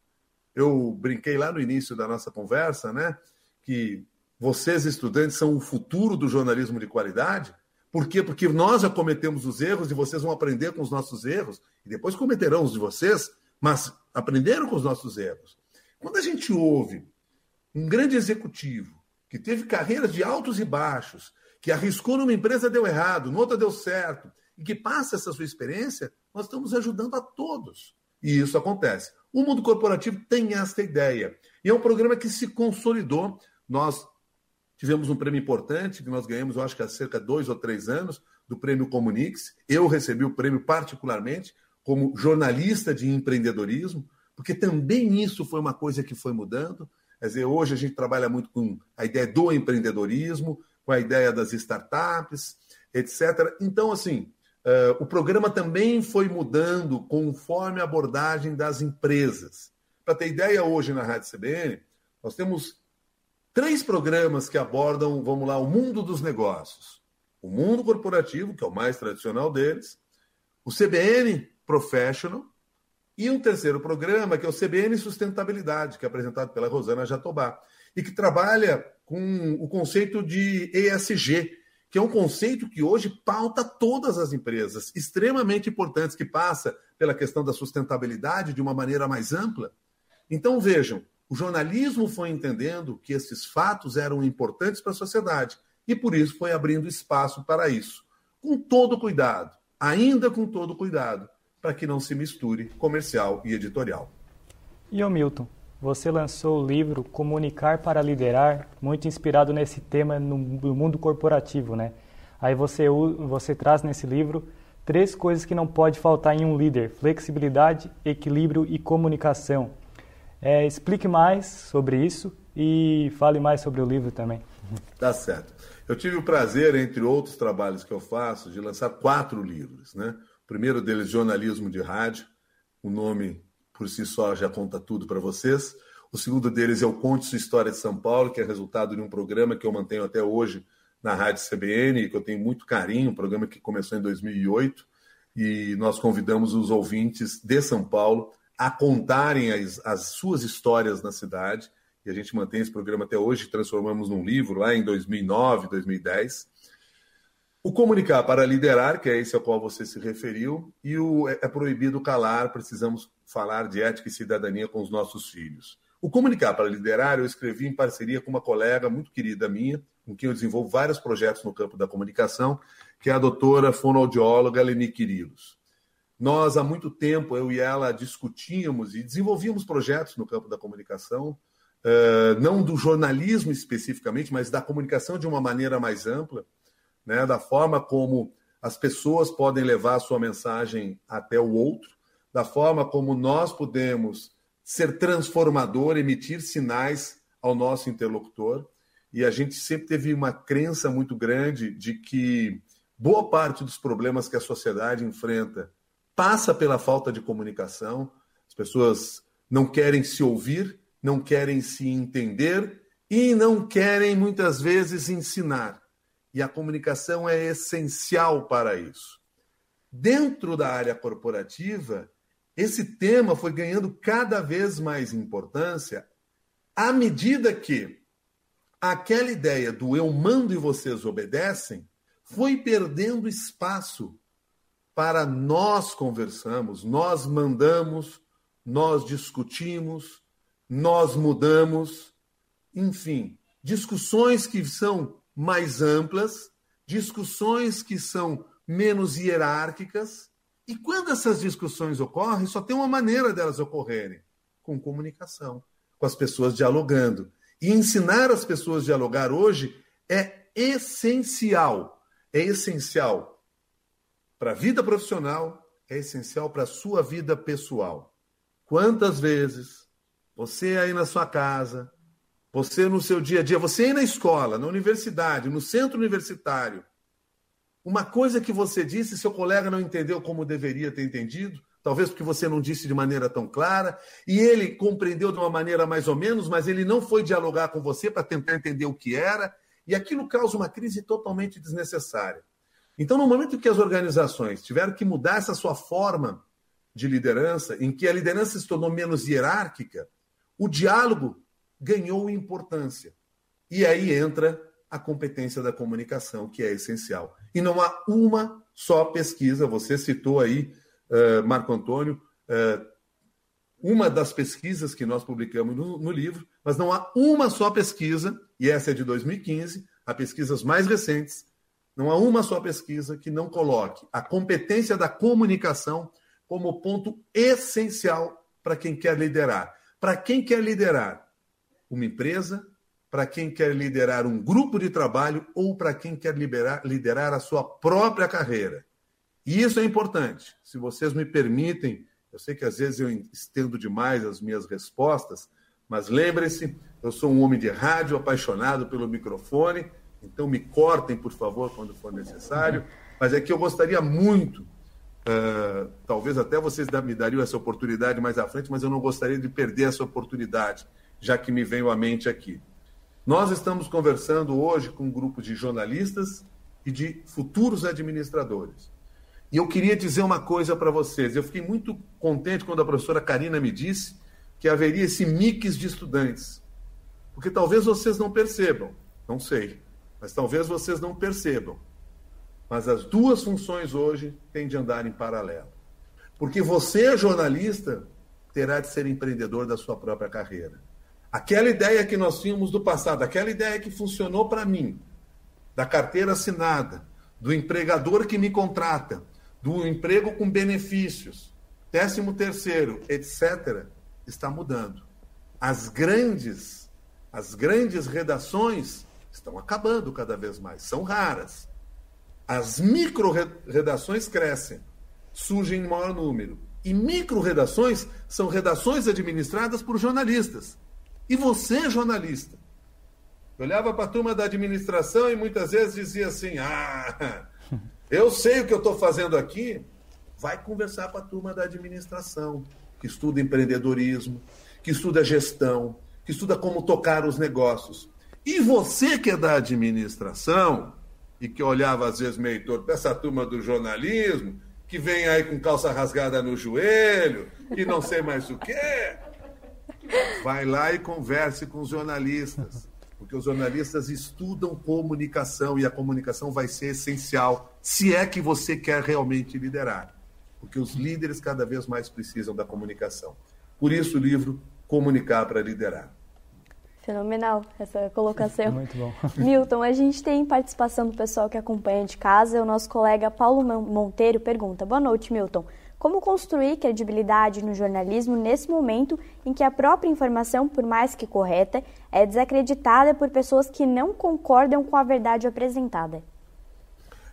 Eu brinquei lá no início da nossa conversa, né, que vocês, estudantes, são o futuro do jornalismo de qualidade. Por quê? Porque nós já cometemos os erros e vocês vão aprender com os nossos erros, e depois cometerão os de vocês, mas aprenderam com os nossos erros. Quando a gente ouve um grande executivo que teve carreiras de altos e baixos, que arriscou numa empresa deu errado, noutra deu certo, e que passa essa sua experiência, nós estamos ajudando a todos. E isso acontece. O mundo corporativo tem esta ideia. E é um programa que se consolidou. Nós tivemos um prêmio importante, que nós ganhamos, eu acho que há cerca de dois ou três anos, do prêmio Comunix. Eu recebi o prêmio particularmente como jornalista de empreendedorismo, porque também isso foi uma coisa que foi mudando. Quer dizer, hoje a gente trabalha muito com a ideia do empreendedorismo, com a ideia das startups, etc. Então, assim, uh, o programa também foi mudando conforme a abordagem das empresas. Para ter ideia, hoje na Rádio CBN, nós temos três programas que abordam, vamos lá, o mundo dos negócios o mundo corporativo, que é o mais tradicional deles, o CBN Professional e um terceiro programa, que é o CBN Sustentabilidade, que é apresentado pela Rosana Jatobá, e que trabalha com o conceito de ESG, que é um conceito que hoje pauta todas as empresas, extremamente importantes, que passa pela questão da sustentabilidade de uma maneira mais ampla. Então, vejam, o jornalismo foi entendendo que esses fatos eram importantes para a sociedade e por isso foi abrindo espaço para isso, com todo cuidado, ainda com todo cuidado, para que não se misture comercial e editorial. E o Milton, você lançou o livro Comunicar para Liderar, muito inspirado nesse tema no mundo corporativo, né? Aí você, você traz nesse livro três coisas que não pode faltar em um líder: flexibilidade, equilíbrio e comunicação. É, explique mais sobre isso e fale mais sobre o livro também. Tá certo. Eu tive o prazer, entre outros trabalhos que eu faço, de lançar quatro livros. Né? O primeiro deles, Jornalismo de Rádio. O nome, por si só, já conta tudo para vocês. O segundo deles é o Conte Sua História de São Paulo, que é resultado de um programa que eu mantenho até hoje na Rádio CBN, que eu tenho muito carinho, um programa que começou em 2008, e nós convidamos os ouvintes de São Paulo a contarem as, as suas histórias na cidade e a gente mantém esse programa até hoje, transformamos num livro lá em 2009, 2010. O Comunicar para Liderar, que é esse ao qual você se referiu, e o É, é Proibido Calar, precisamos falar de ética e cidadania com os nossos filhos. O Comunicar para Liderar eu escrevi em parceria com uma colega muito querida minha, com quem eu desenvolvo vários projetos no campo da comunicação, que é a doutora fonoaudióloga Leni Quirilos. Nós, há muito tempo, eu e ela discutíamos e desenvolvíamos projetos no campo da comunicação, uh, não do jornalismo especificamente, mas da comunicação de uma maneira mais ampla, né, da forma como as pessoas podem levar a sua mensagem até o outro, da forma como nós podemos ser transformador, emitir sinais ao nosso interlocutor. E a gente sempre teve uma crença muito grande de que boa parte dos problemas que a sociedade enfrenta passa pela falta de comunicação. As pessoas não querem se ouvir, não querem se entender e não querem muitas vezes ensinar. E a comunicação é essencial para isso. Dentro da área corporativa, esse tema foi ganhando cada vez mais importância à medida que aquela ideia do eu mando e vocês obedecem foi perdendo espaço para nós conversamos, nós mandamos, nós discutimos, nós mudamos, enfim, discussões que são mais amplas, discussões que são menos hierárquicas. E quando essas discussões ocorrem, só tem uma maneira delas ocorrerem: com comunicação, com as pessoas dialogando. E ensinar as pessoas a dialogar hoje é essencial. É essencial para a vida profissional, é essencial para a sua vida pessoal. Quantas vezes você aí na sua casa, você no seu dia a dia, você aí na escola, na universidade, no centro universitário, uma coisa que você disse, seu colega não entendeu como deveria ter entendido, talvez porque você não disse de maneira tão clara, e ele compreendeu de uma maneira mais ou menos, mas ele não foi dialogar com você para tentar entender o que era, e aquilo causa uma crise totalmente desnecessária. Então, no momento que as organizações tiveram que mudar essa sua forma de liderança, em que a liderança se tornou menos hierárquica, o diálogo ganhou importância. E aí entra a competência da comunicação, que é essencial. E não há uma só pesquisa, você citou aí, uh, Marco Antônio, uh, uma das pesquisas que nós publicamos no, no, livro, mas não há uma só pesquisa, e essa é de 2015, há pesquisas mais recentes, não há uma só pesquisa que não coloque a competência da comunicação como ponto essencial para quem quer liderar. Para quem quer liderar uma empresa, para quem quer liderar um grupo de trabalho ou para quem quer liberar, liderar a sua própria carreira. E isso é importante. Se vocês me permitem, eu sei que às vezes eu estendo demais as minhas respostas, mas lembrem-se, eu sou um homem de rádio apaixonado pelo microfone, então me cortem, por favor, quando for necessário. Mas é que eu gostaria muito, uh, talvez até vocês me dariam essa oportunidade mais à frente, mas eu não gostaria de perder essa oportunidade, já que me veio à mente aqui. Nós estamos conversando hoje com um grupo de jornalistas e de futuros administradores. E eu queria dizer uma coisa para vocês. Eu fiquei muito contente quando a professora Karina me disse que haveria esse mix de estudantes. Porque talvez vocês não percebam, não sei, mas talvez vocês não percebam. Mas as duas funções hoje têm de andar em paralelo. Porque você, jornalista, terá de ser empreendedor da sua própria carreira. Aquela ideia que nós tínhamos do passado, aquela ideia que funcionou para mim, da carteira assinada, do empregador que me contrata, do emprego com benefícios, décimo terceiro, etc., está mudando. As grandes, as grandes redações estão acabando cada vez mais, são raras. As micro-redações crescem, surgem em maior número. E micro-redações são redações administradas por jornalistas. E você, jornalista, olhava para a turma da administração e muitas vezes dizia assim: Ah, eu sei o que eu estou fazendo aqui. Vai conversar com a turma da administração, que estuda empreendedorismo, que estuda gestão, que estuda como tocar os negócios. E você que é da administração, e que olhava às vezes meio torto essa turma do jornalismo, que vem aí com calça rasgada no joelho, e não sei mais o quê. Vai lá e converse com os jornalistas, porque os jornalistas estudam comunicação e a comunicação vai ser essencial se é que você quer realmente liderar, porque os líderes cada vez mais precisam da comunicação. Por isso o livro Comunicar para Liderar. Fenomenal essa colocação. Muito bom. Milton, a gente tem participação do pessoal que acompanha de casa. O nosso colega Paulo Monteiro pergunta: Boa noite, Milton. Como construir credibilidade no jornalismo nesse momento em que a própria informação, por mais que correta, é desacreditada por pessoas que não concordam com a verdade apresentada?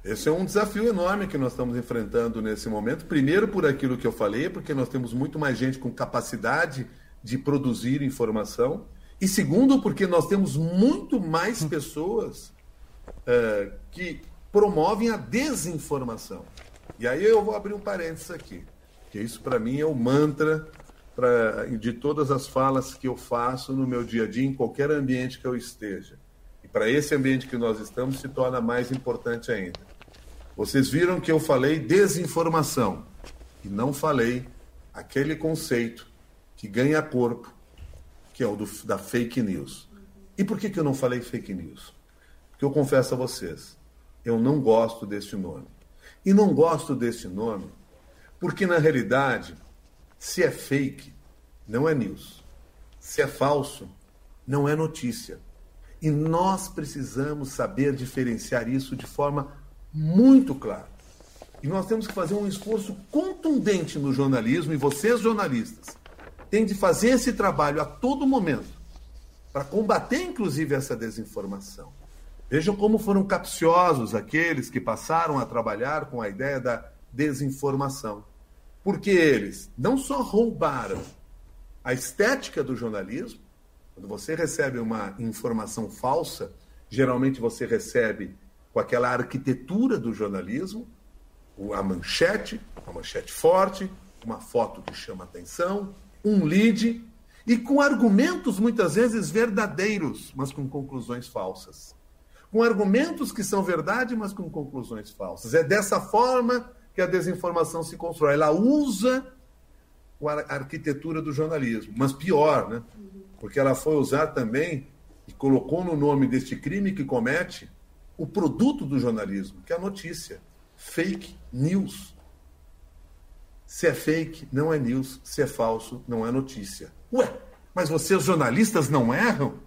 Esse é um desafio enorme que nós estamos enfrentando nesse momento. Primeiro, por aquilo que eu falei, porque nós temos muito mais gente com capacidade de produzir informação. E segundo, porque nós temos muito mais pessoas uh, que promovem a desinformação. E aí eu vou abrir um parênteses aqui, que isso para mim é o mantra pra, de todas as falas que eu faço no meu dia a dia, em qualquer ambiente que eu esteja. E para esse ambiente que nós estamos, se torna mais importante ainda. Vocês viram que eu falei desinformação e não falei aquele conceito que ganha corpo, que é o do, da fake news. E por que, que eu não falei fake news? Porque eu confesso a vocês, eu não gosto desse nome. E não gosto desse nome porque, na realidade, se é fake, não é news. Se é falso, não é notícia. E nós precisamos saber diferenciar isso de forma muito clara. E nós temos que fazer um esforço contundente no jornalismo, e vocês, jornalistas, têm de fazer esse trabalho a todo momento para combater, inclusive, essa desinformação. Vejam como foram capciosos aqueles que passaram a trabalhar com a ideia da desinformação. Porque eles não só roubaram a estética do jornalismo, quando você recebe uma informação falsa, geralmente você recebe com aquela arquitetura do jornalismo, a manchete, uma manchete forte, uma foto que chama atenção, um lead, e com argumentos muitas vezes verdadeiros, mas com conclusões falsas com argumentos que são verdade, mas com conclusões falsas. É dessa forma que a desinformação se constrói. Ela usa a arquitetura do jornalismo, mas pior, né? Porque ela foi usar também e colocou no nome deste crime que comete o produto do jornalismo, que é a notícia, fake news. Se é fake, não é news. Se é falso, não é notícia. Ué, mas vocês jornalistas não erram?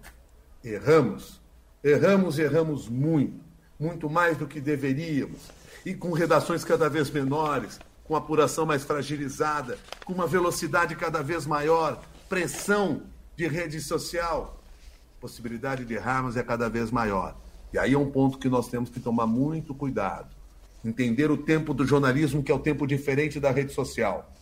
Erramos. Erramos e erramos muito. Muito mais do que deveríamos. E com redações cada vez menores, com apuração mais fragilizada, com uma velocidade cada vez maior, pressão de rede social, possibilidade de errarmos é cada vez maior. E aí é um ponto que nós temos que tomar muito cuidado. Entender o tempo do jornalismo, que é o tempo diferente da rede social.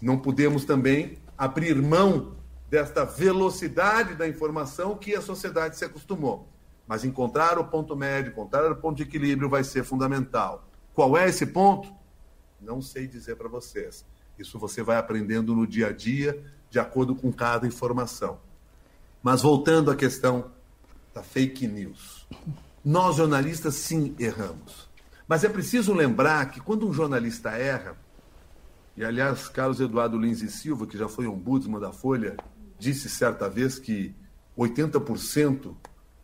Não podemos também abrir mão desta velocidade da informação que a sociedade se acostumou. Mas encontrar o ponto médio, encontrar o ponto de equilíbrio vai ser fundamental. Qual é esse ponto? Não sei dizer para vocês. Isso você vai aprendendo no dia a dia, de acordo com cada informação. Mas voltando à questão da fake news. Nós, jornalistas, sim, erramos. Mas é preciso lembrar que quando um jornalista erra, e aliás, Carlos Eduardo Lins e Silva, que já foi ombudsman da Folha, disse certa vez que 80%,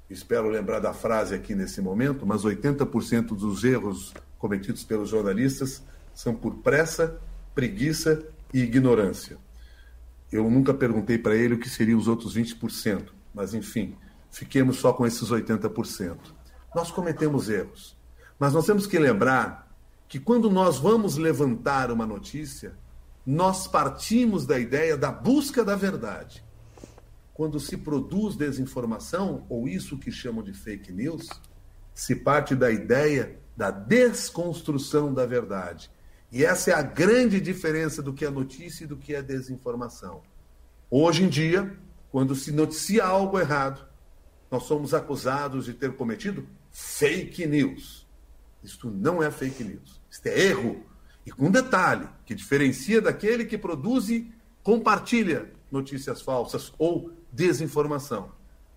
espero lembrar da frase aqui nesse momento, mas 80% dos erros cometidos pelos jornalistas são por pressa, preguiça e ignorância. Eu nunca perguntei para ele o que seriam os outros 20%, mas enfim, fiquemos só com esses 80%. Nós cometemos erros, mas nós temos que lembrar que quando nós vamos levantar uma notícia, nós partimos da ideia da busca da verdade. Quando se produz desinformação, ou isso que chamam de fake news, se parte da ideia da desconstrução da verdade. E essa é a grande diferença do que é notícia e do que é desinformação. Hoje em dia, quando se noticia algo errado, nós somos acusados de ter cometido fake news. Isto não é fake news. Isto é erro. E com um detalhe que diferencia daquele que produz e compartilha notícias falsas ou desinformação.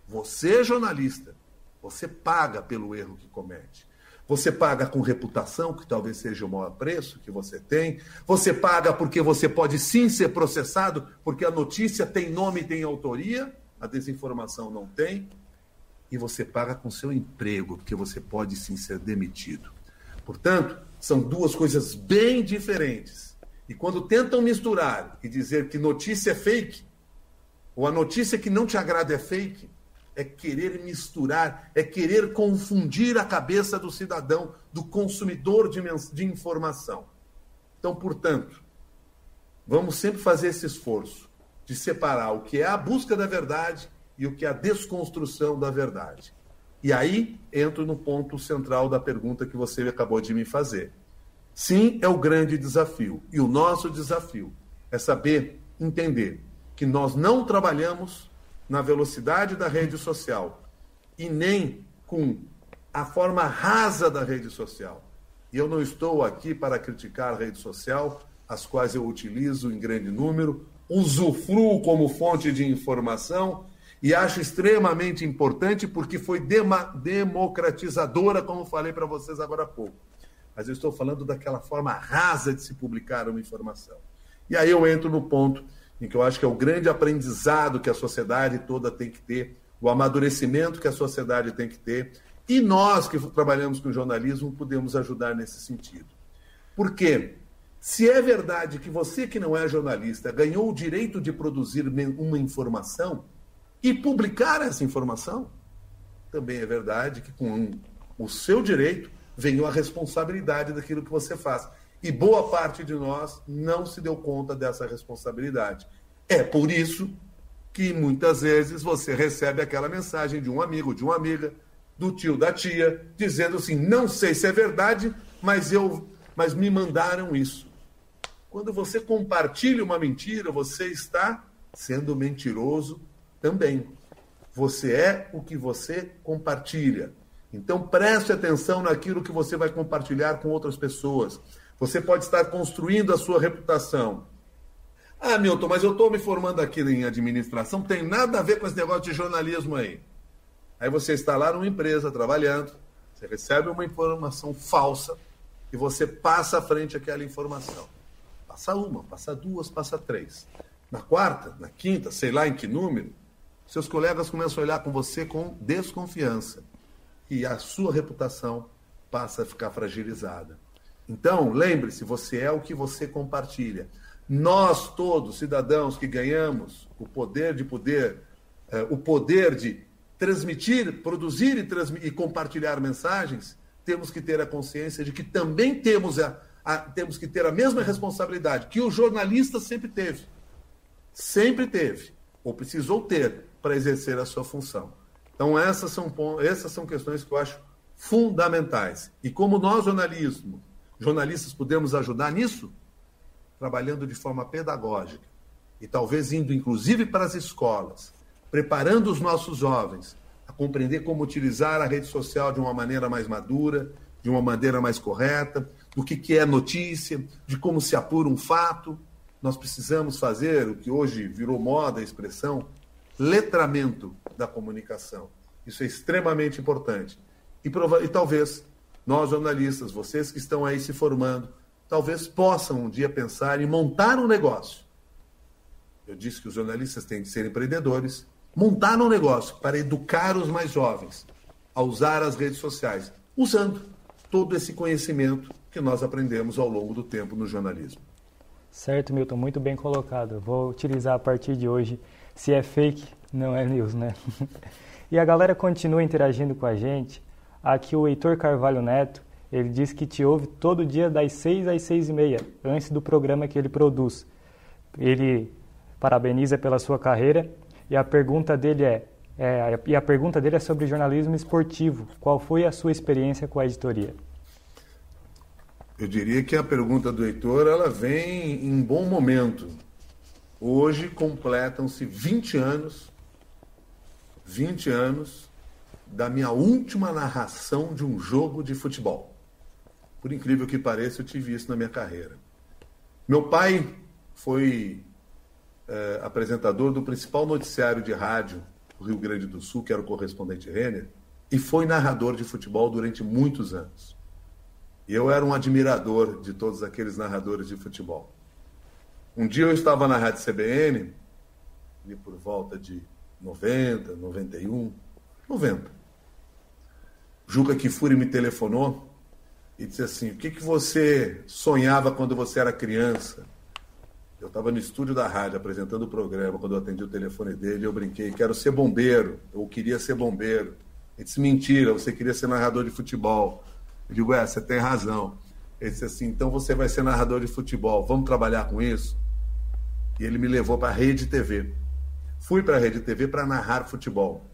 Você, jornalista, você paga pelo erro que comete. Você paga com reputação, que talvez seja o maior preço que você tem. Você paga porque você pode sim ser processado, porque a notícia tem nome e tem autoria, a desinformação não tem. E você paga com seu emprego, porque você pode sim ser demitido. Portanto, são duas coisas bem diferentes. E quando tentam misturar e dizer que notícia é fake, ou a notícia que não te agrada é fake, é querer misturar, é querer confundir a cabeça do cidadão, do consumidor de, de informação. Então, portanto, vamos sempre fazer esse esforço de separar o que é a busca da verdade e o que é a desconstrução da verdade. E aí entro no ponto central da pergunta que você acabou de me fazer. Sim, é o grande desafio. E o nosso desafio é saber entender que nós não trabalhamos na velocidade da rede social e nem com a forma rasa da rede social. E eu não estou aqui para criticar a rede social, as quais eu utilizo em grande número, usufruo como fonte de informação e acho extremamente importante porque foi democratizadora, como falei para vocês agora há pouco. Mas eu estou falando daquela forma rasa de se publicar uma informação. E aí eu entro no ponto em que eu acho que é o grande aprendizado que a sociedade toda tem que ter, o amadurecimento que a sociedade tem que ter, e nós que trabalhamos com jornalismo podemos ajudar nesse sentido. Por quê? Se é verdade que você que não é jornalista ganhou o direito de produzir uma informação e publicar essa informação, também é verdade que com o seu direito vem a responsabilidade daquilo que você faz. E boa parte de nós não se deu conta dessa responsabilidade. É por isso que muitas vezes você recebe aquela mensagem de um amigo, de uma amiga, do tio, da tia, dizendo assim: "Não sei se é verdade, mas eu mas me mandaram isso". Quando você compartilha uma mentira, você está sendo mentiroso também. Você é o que você compartilha. Então preste atenção naquilo que você vai compartilhar com outras pessoas. Você pode estar construindo a sua reputação. Ah, Milton, mas eu estou me formando aqui em administração, tem nada a ver com esse negócio de jornalismo aí. Aí você está lá numa empresa trabalhando, você recebe uma informação falsa e você passa à frente aquela informação. Passa uma, passa duas, passa três. Na quarta, na quinta, sei lá em que número, seus colegas começam a olhar com você com desconfiança. E a sua reputação passa a ficar fragilizada. Então, lembre-se, você é o que você compartilha. Nós todos, cidadãos que ganhamos o poder de poder, eh, o poder de transmitir, produzir e, transmitir, e, compartilhar mensagens, temos que ter a consciência de que também temos, a, a, temos que ter a mesma responsabilidade que o jornalista sempre teve. Sempre teve, ou precisou ter, para exercer a sua função. Então, essas são, essas são questões que eu acho fundamentais. E como nós, jornalismo, jornalistas, podemos ajudar nisso? Trabalhando de forma pedagógica e talvez indo, inclusive, para as escolas, preparando os nossos jovens a compreender como utilizar a rede social de uma maneira mais madura, de uma maneira mais correta, do que, que é notícia, de como se apura um fato. Nós precisamos fazer o que hoje virou moda a expressão letramento da comunicação. Isso é extremamente importante. E, e talvez nós, jornalistas, vocês que estão aí se formando, talvez possam um dia pensar em montar um negócio. Eu disse que os jornalistas têm de ser empreendedores, montar um negócio para educar os mais jovens a usar as redes sociais, usando todo esse conhecimento que nós aprendemos ao longo do tempo no jornalismo. Certo, Milton, muito bem colocado. Vou utilizar a partir de hoje. Se é fake, não é news, né? e a galera continua interagindo com a gente. Aqui o Heitor Carvalho Neto, ele diz que te ouve todo dia das 6 às 6 e meia, antes do programa que ele produz. Ele parabeniza pela sua carreira e a pergunta dele é, é, e a pergunta dele é sobre jornalismo esportivo. Qual foi a sua experiência com a editoria? Eu diria que a pergunta do Heitor ela vem em bom momento. Hoje completam-se 20 anos, 20 anos da minha última narração de um jogo de futebol. Por incrível que pareça, eu tive isso na minha carreira. Meu pai foi eh, apresentador do principal noticiário de rádio do Rio Grande do Sul, que era o correspondente Renner, e foi narrador de futebol durante muitos anos. E eu era um admirador de todos aqueles narradores de futebol. Um dia eu estava na rádio CBN, ali por volta de 90, 91, 90. Juca Kifuri me telefonou e disse assim: O que, que você sonhava quando você era criança? Eu estava no estúdio da rádio apresentando o programa, quando eu atendi o telefone dele, eu brinquei, quero ser bombeiro, eu queria ser bombeiro. Ele disse, mentira, você queria ser narrador de futebol. Eu digo, é, você tem razão. Ele disse assim, então você vai ser narrador de futebol, vamos trabalhar com isso? E ele me levou para a Rede TV. Fui para a Rede TV para narrar futebol.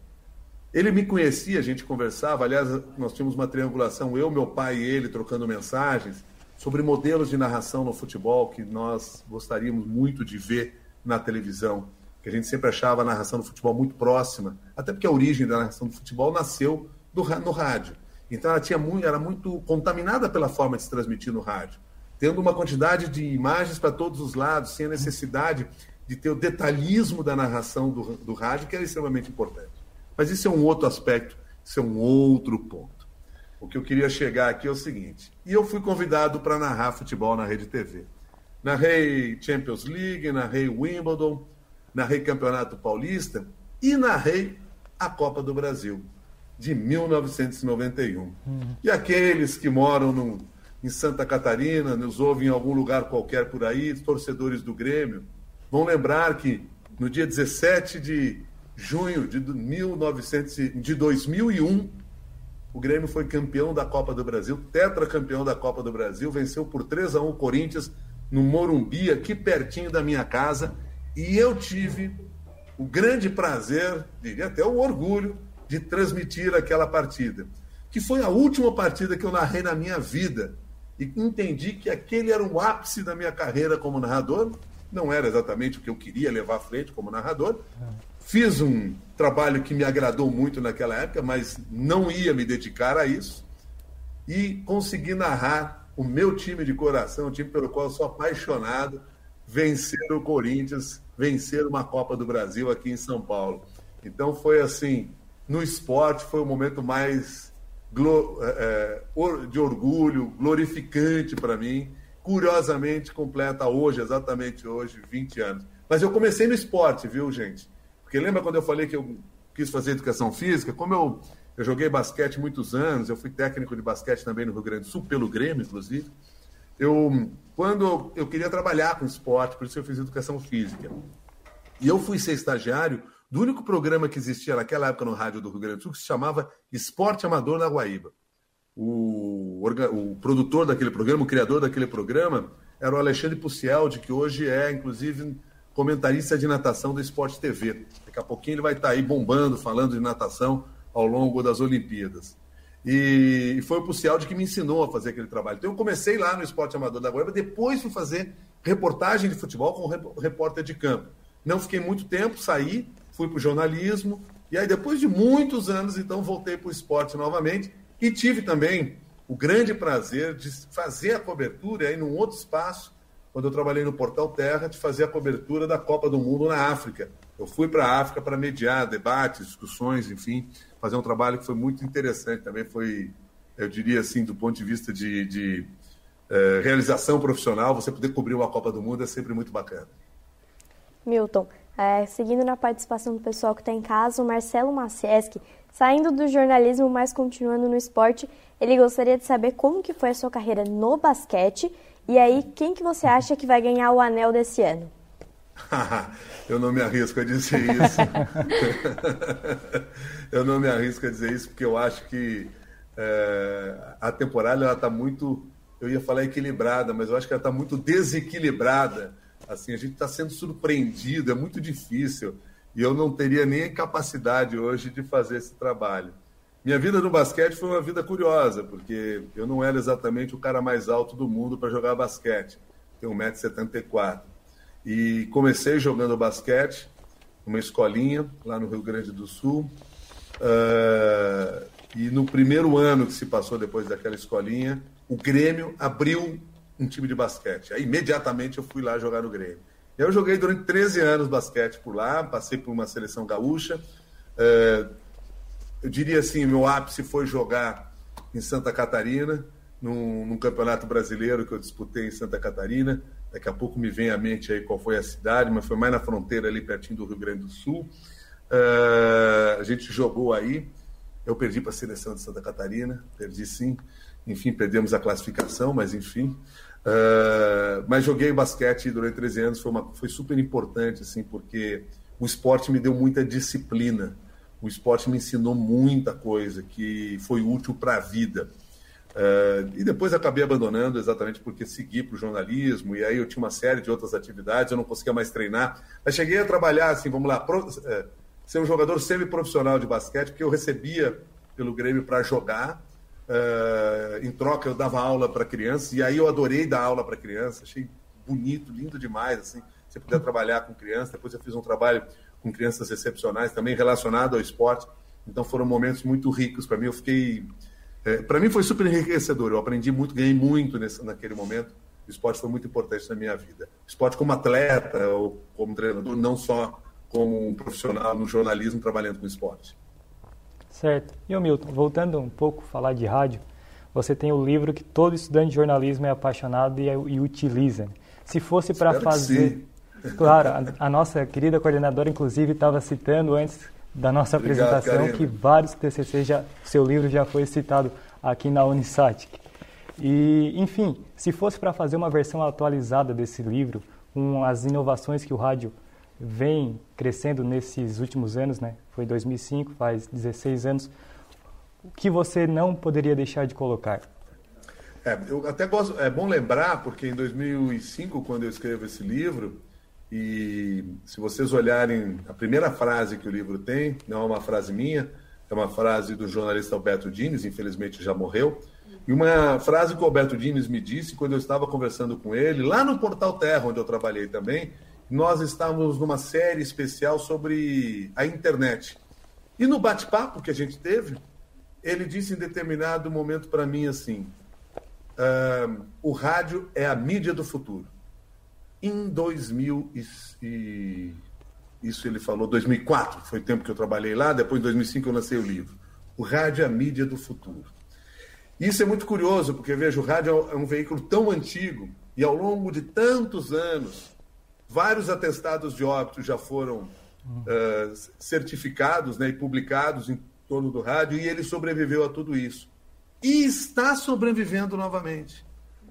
Ele me conhecia, a gente conversava, aliás, nós tínhamos uma triangulação, eu, meu pai e ele trocando mensagens sobre modelos de narração no futebol que nós gostaríamos muito de ver na televisão, que a gente sempre achava a narração do futebol muito próxima, até porque a origem da narração do futebol nasceu do, no rádio. Então ela tinha muito, era muito contaminada pela forma de se transmitir no rádio, tendo uma quantidade de imagens para todos os lados, sem a necessidade de ter o detalhismo da narração do, do rádio, que era extremamente importante. Mas isso é um outro aspecto, isso é um outro ponto. O que eu queria chegar aqui é o seguinte: e eu fui convidado para narrar futebol na Rede TV. Narrei Champions League, narrei Wimbledon, narrei Campeonato Paulista e narrei a Copa do Brasil de 1991. Uhum. E aqueles que moram no, em Santa Catarina, nos ouvem em algum lugar qualquer por aí, torcedores do Grêmio, vão lembrar que no dia 17 de junho de, 1900, de 2001, o Grêmio foi campeão da Copa do Brasil, tetracampeão da Copa do Brasil, venceu por 3 a 1 o Corinthians no Morumbi, aqui pertinho da minha casa, e eu tive o grande prazer, diria até o orgulho, de transmitir aquela partida, que foi a última partida que eu narrei na minha vida, e entendi que aquele era o ápice da minha carreira como narrador, não era exatamente o que eu queria levar à frente como narrador, Fiz um trabalho que me agradou muito naquela época, mas não ia me dedicar a isso. E consegui narrar o meu time de coração, o time pelo qual sou apaixonado, vencer o Corinthians, vencer uma Copa do Brasil aqui em São Paulo. Então foi assim, no esporte foi o momento mais de orgulho, glorificante para mim. Curiosamente completa hoje, exatamente hoje, 20 anos. Mas eu comecei no esporte, viu, gente? Porque lembra quando eu falei que eu quis fazer educação física? Como eu, eu joguei basquete muitos anos, eu fui técnico de basquete também no Rio Grande do Sul, pelo Grêmio, inclusive. eu quando eu queria trabalhar com esporte, por isso eu fiz educação física. E eu fui ser estagiário do único programa que existia naquela época no rádio do Rio Grande do Sul, que se chamava Esporte Amador na Guaíba. O, o produtor daquele programa, o criador daquele programa, era o Alexandre Pucialdi, que hoje é, inclusive, comentarista de natação do Esporte TV. Daqui a pouquinho ele vai estar aí bombando, falando de natação ao longo das Olimpíadas. E foi o Pucialdi que me ensinou a fazer aquele trabalho. Então eu comecei lá no Esporte Amador da Guaíba, depois fui fazer reportagem de futebol com repórter de campo. Não fiquei muito tempo, saí, fui para o jornalismo, e aí depois de muitos anos, então voltei para o esporte novamente e tive também o grande prazer de fazer a cobertura aí num outro espaço, quando eu trabalhei no Portal Terra, de fazer a cobertura da Copa do Mundo na África. Eu fui para a África para mediar debates, discussões, enfim, fazer um trabalho que foi muito interessante. Também foi, eu diria assim, do ponto de vista de, de eh, realização profissional, você poder cobrir uma Copa do Mundo é sempre muito bacana. Milton, é, seguindo na participação do pessoal que está em casa, o Marcelo Macieski, saindo do jornalismo, mas continuando no esporte, ele gostaria de saber como que foi a sua carreira no basquete e aí quem que você acha que vai ganhar o anel desse ano? Eu não me arrisco a dizer isso. eu não me arrisco a dizer isso porque eu acho que é, a temporada ela está muito, eu ia falar equilibrada, mas eu acho que ela está muito desequilibrada. Assim, a gente está sendo surpreendido, é muito difícil e eu não teria nem capacidade hoje de fazer esse trabalho. Minha vida no basquete foi uma vida curiosa, porque eu não era exatamente o cara mais alto do mundo para jogar basquete. Tenho 1,74m. E comecei jogando basquete numa escolinha lá no Rio Grande do Sul. Uh, e no primeiro ano que se passou depois daquela escolinha, o Grêmio abriu um time de basquete. Aí imediatamente eu fui lá jogar no Grêmio. Eu joguei durante 13 anos basquete por lá, passei por uma seleção gaúcha. Uh, eu diria assim, meu ápice foi jogar em Santa Catarina, num, num campeonato brasileiro que eu disputei em Santa Catarina. Daqui a pouco me vem à mente aí qual foi a cidade, mas foi mais na fronteira ali pertinho do Rio Grande do Sul. Uh, a gente jogou aí. Eu perdi para a seleção de Santa Catarina, perdi sim. Enfim, perdemos a classificação, mas enfim. Uh, mas joguei basquete durante 13 anos, foi, uma, foi super importante, assim, porque o esporte me deu muita disciplina. O esporte me ensinou muita coisa que foi útil para a vida. Uh, e depois acabei abandonando exatamente porque segui para o jornalismo, e aí eu tinha uma série de outras atividades, eu não conseguia mais treinar. Mas cheguei a trabalhar, assim, vamos lá, pro, uh, ser um jogador semi-profissional de basquete, porque eu recebia pelo Grêmio para jogar, uh, em troca eu dava aula para crianças, e aí eu adorei dar aula para crianças, achei bonito, lindo demais, assim, você puder trabalhar com crianças. Depois eu fiz um trabalho com crianças excepcionais, também relacionado ao esporte, então foram momentos muito ricos para mim, eu fiquei é, para mim foi super enriquecedor. Eu aprendi muito, ganhei muito nesse, naquele momento. O esporte foi muito importante na minha vida. Esporte como atleta ou como treinador, não só como um profissional no jornalismo trabalhando com esporte. Certo. E o Milton, voltando um pouco a falar de rádio, você tem o livro que todo estudante de jornalismo é apaixonado e, e utiliza. Se fosse para fazer, claro, a, a, nossa querida coordenadora inclusive estava citando antes da nossa Obrigado, apresentação Karina. que vários TCC já, seu livro já foi citado aqui na Unisat. E, enfim, se fosse para fazer uma versão atualizada desse livro, com as inovações que o rádio vem crescendo nesses últimos anos, né? Foi 2005, faz 16 anos. O que você não poderia deixar de colocar? É, eu até gosto, é bom lembrar, porque em 2005, quando eu escrevo esse livro, e se vocês olharem a primeira frase que o livro tem, não é uma frase minha, é uma frase do jornalista Alberto Dines, infelizmente já morreu, e uma frase que o Alberto Dines me disse quando eu estava conversando com ele, lá no Portal Terra, onde eu trabalhei também, nós estávamos numa série especial sobre a internet. E no bate-papo que a gente teve, ele disse em determinado momento para mim assim: uh, o rádio é a mídia do futuro. Em 2000 e, isso ele falou 2004, foi o tempo que eu trabalhei lá, depois em 2005 eu lancei o livro. O rádio é a mídia do futuro. Isso é muito curioso, porque veja, o rádio é um veículo tão antigo e ao longo de tantos anos, vários atestados de óbito já foram uh, certificados né, e publicados em torno do rádio e ele sobreviveu a tudo isso. E está sobrevivendo novamente.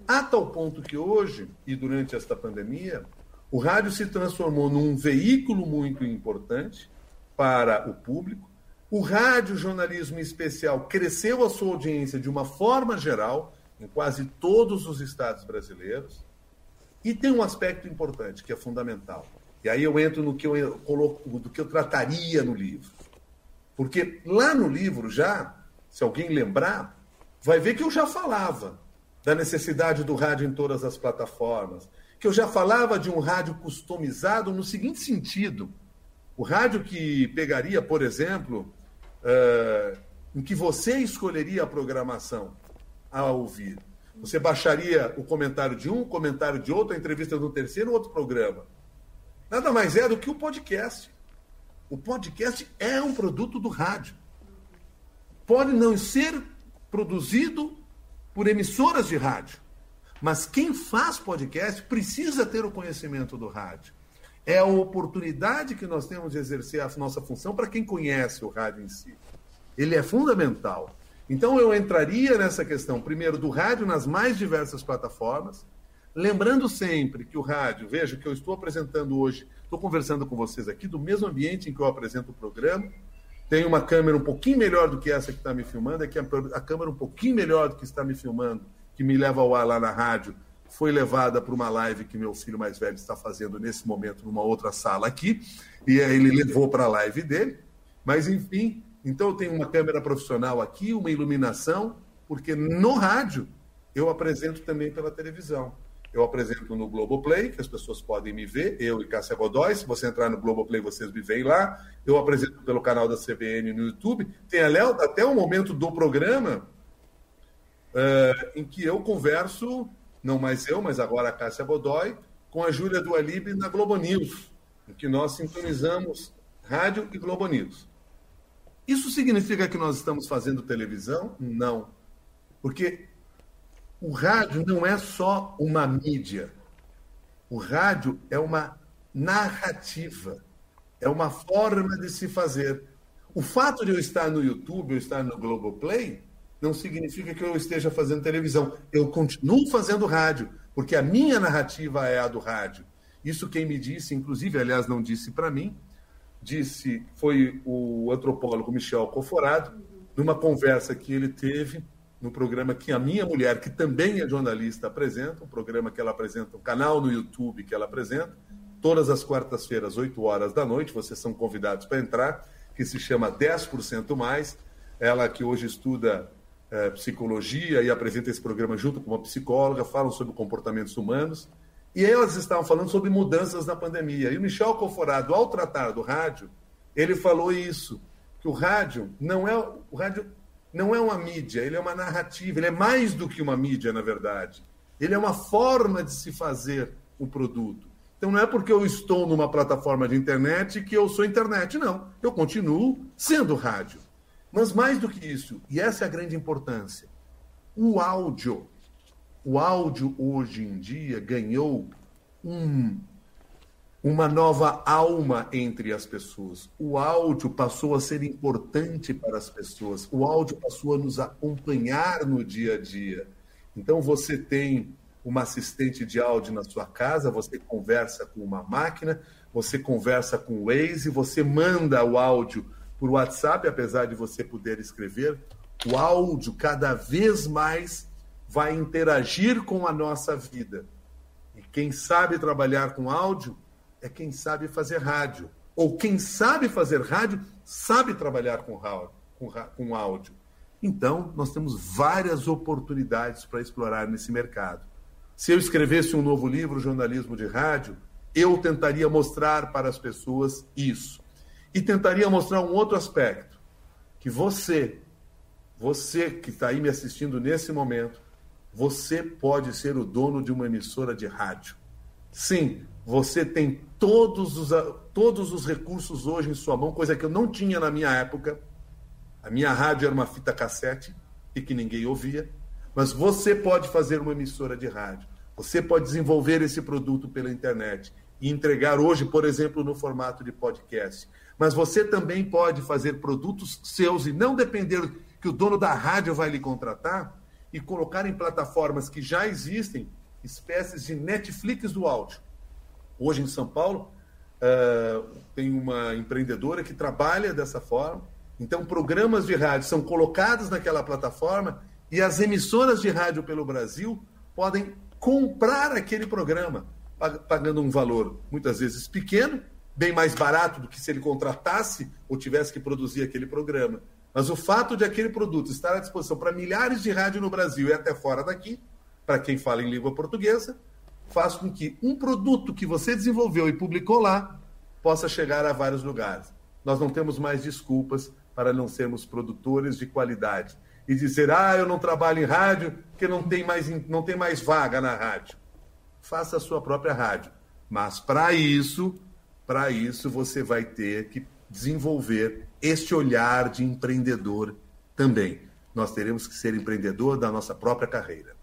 A tal ponto que hoje, e durante esta pandemia, o rádio se transformou num veículo muito importante para o público. O rádio jornalismo especial cresceu a sua audiência de uma forma geral em quase todos os estados brasileiros. E tem um aspecto importante que é fundamental. E aí eu entro no que eu coloco, do que eu trataria no livro. Porque lá no livro já, se alguém lembrar, vai ver que eu já falava da necessidade do rádio em todas as plataformas, que eu já falava de um rádio customizado no seguinte sentido: o rádio que pegaria, por exemplo, uh, em que você escolheria a programação a ouvir. Você baixaria o comentário de um, o comentário de outro, a entrevista do terceiro, outro programa. Nada mais é do que o podcast. O podcast é um produto do rádio. Pode não ser produzido por emissoras de rádio, mas quem faz podcast precisa ter o conhecimento do rádio. É a oportunidade que nós temos de exercer a nossa função para quem conhece o rádio em si. Ele é fundamental. Então eu entraria nessa questão, primeiro, do rádio nas mais diversas plataformas, lembrando sempre que o rádio, veja que eu estou apresentando hoje, estou conversando com vocês aqui do mesmo ambiente em que eu apresento o programa. Tem uma câmera um pouquinho melhor do que essa que está me filmando, é que a, a câmera um pouquinho melhor do que está me filmando, que me leva ao ar lá na rádio, foi levada para uma live que meu filho mais velho está fazendo nesse momento numa outra sala aqui, e aí ele levou para a live dele. Mas, enfim, então eu tenho uma câmera profissional aqui, uma iluminação, porque no rádio eu apresento também pela televisão. Eu apresento no Globoplay, que as pessoas podem me ver, eu e Cássia Godoy. Se você entrar no Globoplay, vocês me veem lá. Eu apresento pelo canal da CBN no YouTube. Tem até o momento do programa uh, em que eu converso não mais eu, mas agora a Cássia Godoy, com a Júlia do Alibe na Globo News, em que nós sintonizamos rádio e Globo News. Isso significa que nós estamos fazendo televisão? Não. Porque o rádio não é só uma mídia. O rádio é uma narrativa, é uma forma de se fazer. O fato de eu estar no YouTube, eu estar no Globoplay, não significa que eu esteja fazendo televisão. Eu continuo fazendo rádio, porque a minha narrativa é a do rádio. Isso quem me disse, inclusive, aliás, não disse para mim, disse, foi o antropólogo Michel Coforado, numa conversa que ele teve no programa que a minha mulher, que também é jornalista, apresenta, um programa que ela apresenta, um canal no YouTube que ela apresenta, todas as quartas-feiras, 8 horas da noite, vocês são convidados para entrar, que se chama 10% Mais. Ela que hoje estuda é, psicologia e apresenta esse programa junto com uma psicóloga, falam sobre comportamentos humanos. E elas estavam falando sobre mudanças na pandemia. E o Michel Conforado, ao tratar do rádio, ele falou isso, que o rádio não é o rádio não é uma mídia, ele é uma narrativa, ele é mais do que uma mídia, na verdade. Ele é uma forma de se fazer o produto. Então não é porque eu estou numa plataforma de internet que eu sou internet, não. Eu continuo sendo rádio. Mas mais do que isso, e essa é a grande importância, o áudio. O áudio hoje em dia ganhou um, uma nova alma entre as pessoas. O áudio passou a ser importante para as pessoas. O áudio passou a nos acompanhar no dia a dia. Então você tem uma assistente de áudio na sua casa, você conversa com uma máquina, você conversa com o Waze, você manda o áudio por WhatsApp, apesar de você poder escrever, o áudio cada vez mais vai interagir com a nossa vida. E quem sabe trabalhar com áudio é quem sabe fazer rádio. Ou quem sabe fazer rádio sabe trabalhar com, com, com áudio. Então, nós temos várias oportunidades para explorar nesse mercado. Se eu escrevesse um novo livro, Jornalismo de Rádio, eu tentaria mostrar para as pessoas isso e tentaria mostrar um outro aspecto, que você, você que está aí me assistindo nesse momento, você pode ser o dono de uma emissora de rádio. Sim, você tem todos os, todos os recursos hoje em sua mão, coisa que eu não tinha na minha época. A minha rádio era uma fita cassete e que ninguém ouvia. Mas você pode fazer uma emissora de rádio. Você pode desenvolver esse produto pela internet e entregar hoje, por exemplo, no formato de podcast. Mas você também pode fazer produtos seus e não depender que o dono da rádio vai lhe contratar e colocar em plataformas que já existem espécies de Netflix do áudio. Hoje em São Paulo, uh, tem uma empreendedora que trabalha dessa forma. Então, programas de rádio são colocados naquela plataforma e as emissoras de rádio pelo Brasil podem comprar aquele programa, pagando um valor muitas vezes pequeno, bem mais barato do que se ele contratasse ou tivesse que produzir aquele programa. Mas o fato de aquele produto estar à disposição para milhares de rádios no Brasil e até fora daqui, para quem fala em língua portuguesa, faz com que um produto que você desenvolveu e publicou lá possa chegar a vários lugares. Nós não temos mais desculpas para não sermos produtores de qualidade e dizer: "Ah, eu não trabalho em rádio porque não tem mais não tem mais vaga na rádio". Faça a sua própria rádio, mas para isso, para isso você vai ter que desenvolver este olhar de empreendedor também. Nós teremos que ser empreendedor da nossa própria carreira.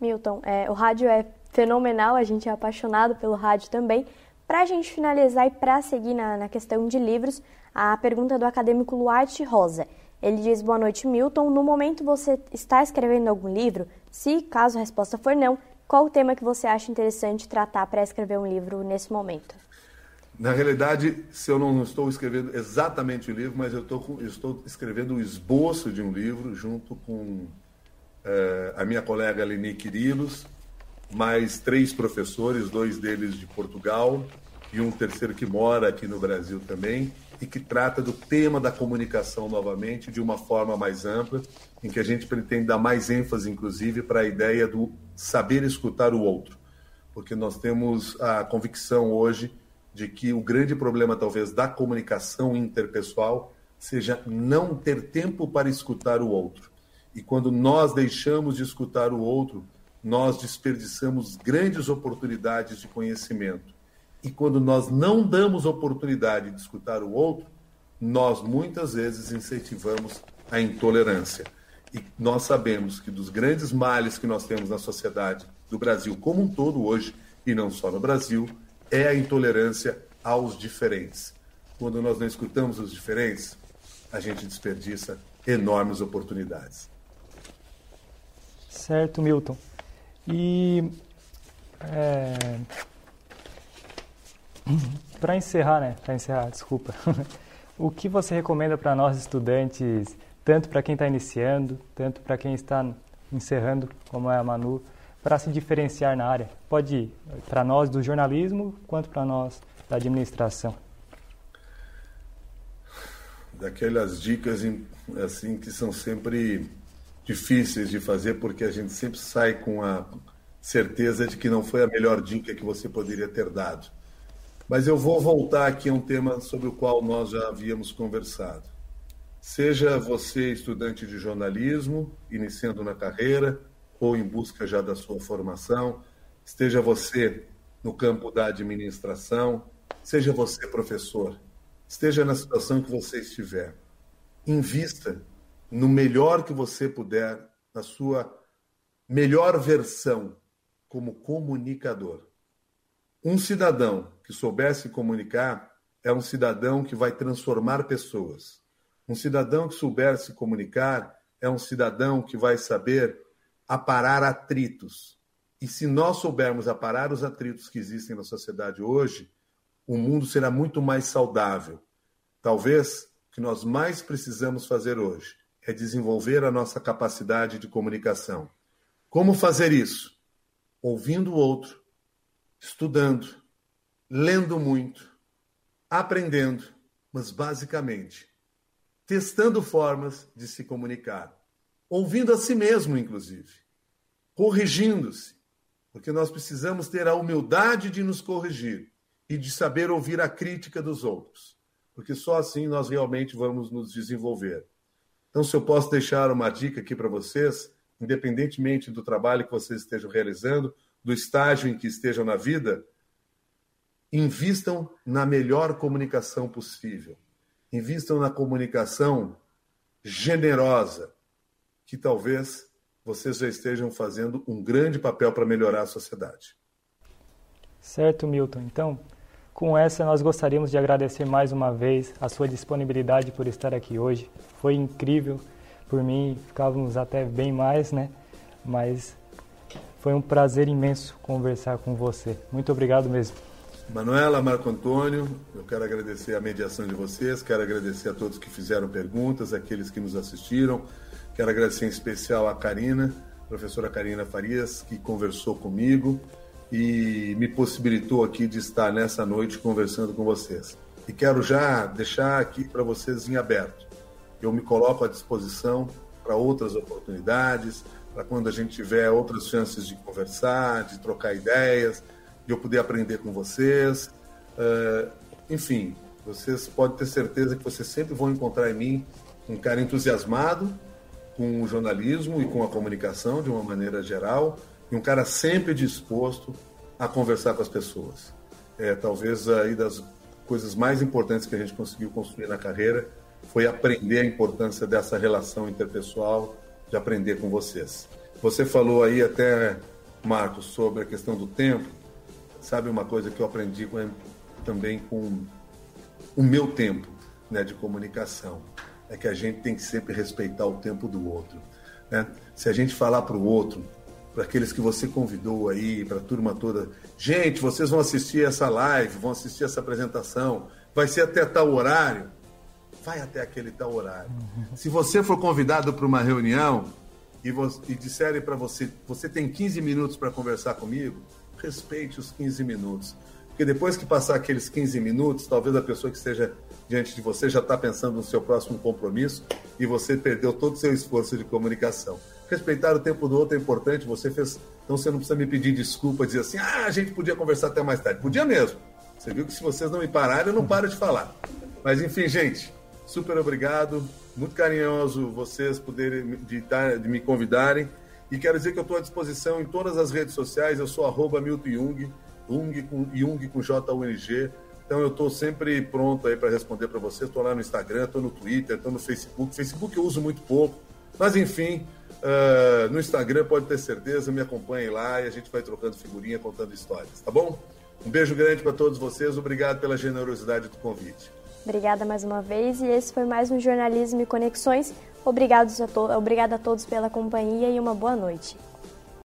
Milton, é, o rádio é fenomenal, a gente é apaixonado pelo rádio também. Para a gente finalizar e para seguir na, na, questão de livros, a pergunta do acadêmico Luarte Rosa. Ele diz: Boa noite, Milton. No momento você está escrevendo algum livro? Se, caso a resposta for não, qual o tema que você acha interessante tratar para escrever um livro nesse momento? Na realidade, se eu não estou escrevendo exatamente o livro, mas eu estou, estou escrevendo o esboço de um livro junto com é, a minha colega Leni Quirilos, mais três professores, dois deles de Portugal e um terceiro que mora aqui no Brasil também, e que trata do tema da comunicação novamente de uma forma mais ampla, em que a gente pretende dar mais ênfase, inclusive, para a ideia do saber escutar o outro. Porque nós temos a convicção hoje de que o grande problema, talvez, da comunicação interpessoal seja não ter tempo para escutar o outro. E quando nós deixamos de escutar o outro, nós desperdiçamos grandes oportunidades de conhecimento. E quando nós não damos oportunidade de escutar o outro, nós muitas vezes incentivamos a intolerância. E nós sabemos que dos grandes males que nós temos na sociedade do Brasil como um todo hoje, e não só no Brasil, é a intolerância aos diferentes. Quando nós não escutamos os diferentes, a gente desperdiça enormes oportunidades. Certo, Milton. E é... para encerrar, né? Para encerrar, desculpa. o que você recomenda para nós estudantes, tanto para quem está iniciando, tanto para quem está encerrando, como é a Manu, para se diferenciar na área? Pode para nós do jornalismo, quanto para nós da administração. Daquelas dicas assim que são sempre difíceis de fazer, porque a gente sempre sai com a certeza de que não foi a melhor dica que você poderia ter dado. Mas eu vou voltar aqui a um tema sobre o qual nós já havíamos conversado. Seja você estudante de jornalismo, iniciando na carreira, ou em busca já da sua formação, esteja você no campo da administração, seja você professor, esteja na situação que você estiver, invista no melhor que você puder, na sua melhor versão como comunicador. Um cidadão que soubesse comunicar é um cidadão que vai transformar pessoas. Um cidadão que soubesse comunicar é um cidadão que vai saber aparar atritos. E se nós soubermos aparar os atritos que existem na sociedade hoje, o mundo será muito mais saudável. Talvez o que nós mais precisamos fazer hoje é desenvolver a nossa capacidade de comunicação. Como fazer isso? Ouvindo o outro, estudando, lendo muito, aprendendo, mas basicamente testando formas de se comunicar ouvindo a si mesmo, inclusive, corrigindo-se, porque nós precisamos ter a humildade de nos corrigir e de saber ouvir a crítica dos outros, porque só assim nós realmente vamos nos desenvolver. Então, se eu posso deixar uma dica aqui para vocês, independentemente do trabalho que vocês estejam realizando, do estágio em que estejam na vida, invistam na melhor comunicação possível. Invistam na comunicação generosa, que talvez vocês já estejam fazendo um grande papel para melhorar a sociedade. Certo, Milton. Então, com essa, nós gostaríamos de agradecer mais uma vez a sua disponibilidade por estar aqui hoje. Foi incrível. Por mim, ficávamos até bem mais, né? mas foi um prazer imenso conversar com você. Muito obrigado mesmo. Manuela, Marco Antônio, eu quero agradecer a mediação de vocês, quero agradecer a todos que fizeram perguntas, aqueles que nos assistiram, quero agradecer em especial a Karina, professora Karina Farias, que conversou comigo e me possibilitou aqui de estar nessa noite conversando com vocês. E quero já deixar aqui para vocês em aberto. Eu me coloco à disposição para outras oportunidades, para quando a gente tiver outras chances de conversar, de trocar ideias, de eu poder aprender com vocês. Uh, enfim, vocês podem ter certeza que vocês sempre vão encontrar em mim um cara entusiasmado com o jornalismo e com a comunicação de uma maneira geral e um cara sempre disposto a conversar com as pessoas. É talvez aí das coisas mais importantes que a gente conseguiu construir na carreira foi aprender a importância dessa relação interpessoal, de aprender com vocês. Você falou aí até, Marcos, sobre a questão do tempo. Sabe uma coisa que eu aprendi com, também com o meu tempo né, de comunicação? É que a gente tem que sempre respeitar o tempo do outro. Né? Se a gente falar para o outro, para aqueles que você convidou aí, para a turma toda, gente, vocês vão assistir essa live, vão assistir essa apresentação, vai ser até tal horário, vai até aquele tal horário. Uhum. Se você for convidado para uma reunião e, você, e disserem para você, você tem 15 minutos para conversar comigo, respeite os 15 minutos. Porque depois que passar aqueles 15 minutos, talvez a pessoa que esteja diante de você já está pensando no seu próximo compromisso e você perdeu todo o seu esforço de comunicação. Respeitar o tempo do outro é importante, você fez. Então você não precisa me pedir desculpa, dizer assim, ah, a gente podia conversar até mais tarde. Podia mesmo. Você viu que se vocês não me pararem, eu não paro de falar. Mas enfim, gente, super obrigado. Muito carinhoso vocês poderem de, de me convidarem. E quero dizer que eu estou à disposição em todas as redes sociais. Eu sou arroba Milton Jung, Jung com, Jung com J-U-N-G. Então eu estou sempre pronto aí para responder para vocês. Estou lá no Instagram, estou no Twitter, estou no Facebook. Facebook eu uso muito pouco. Mas enfim, uh, no Instagram pode ter certeza, me acompanhem lá e a gente vai trocando figurinha, contando histórias, tá bom? Um beijo grande para todos vocês. Obrigado pela generosidade do convite. Obrigada mais uma vez e esse foi mais um Jornalismo e Conexões. Obrigado a, to Obrigada a todos pela companhia e uma boa noite.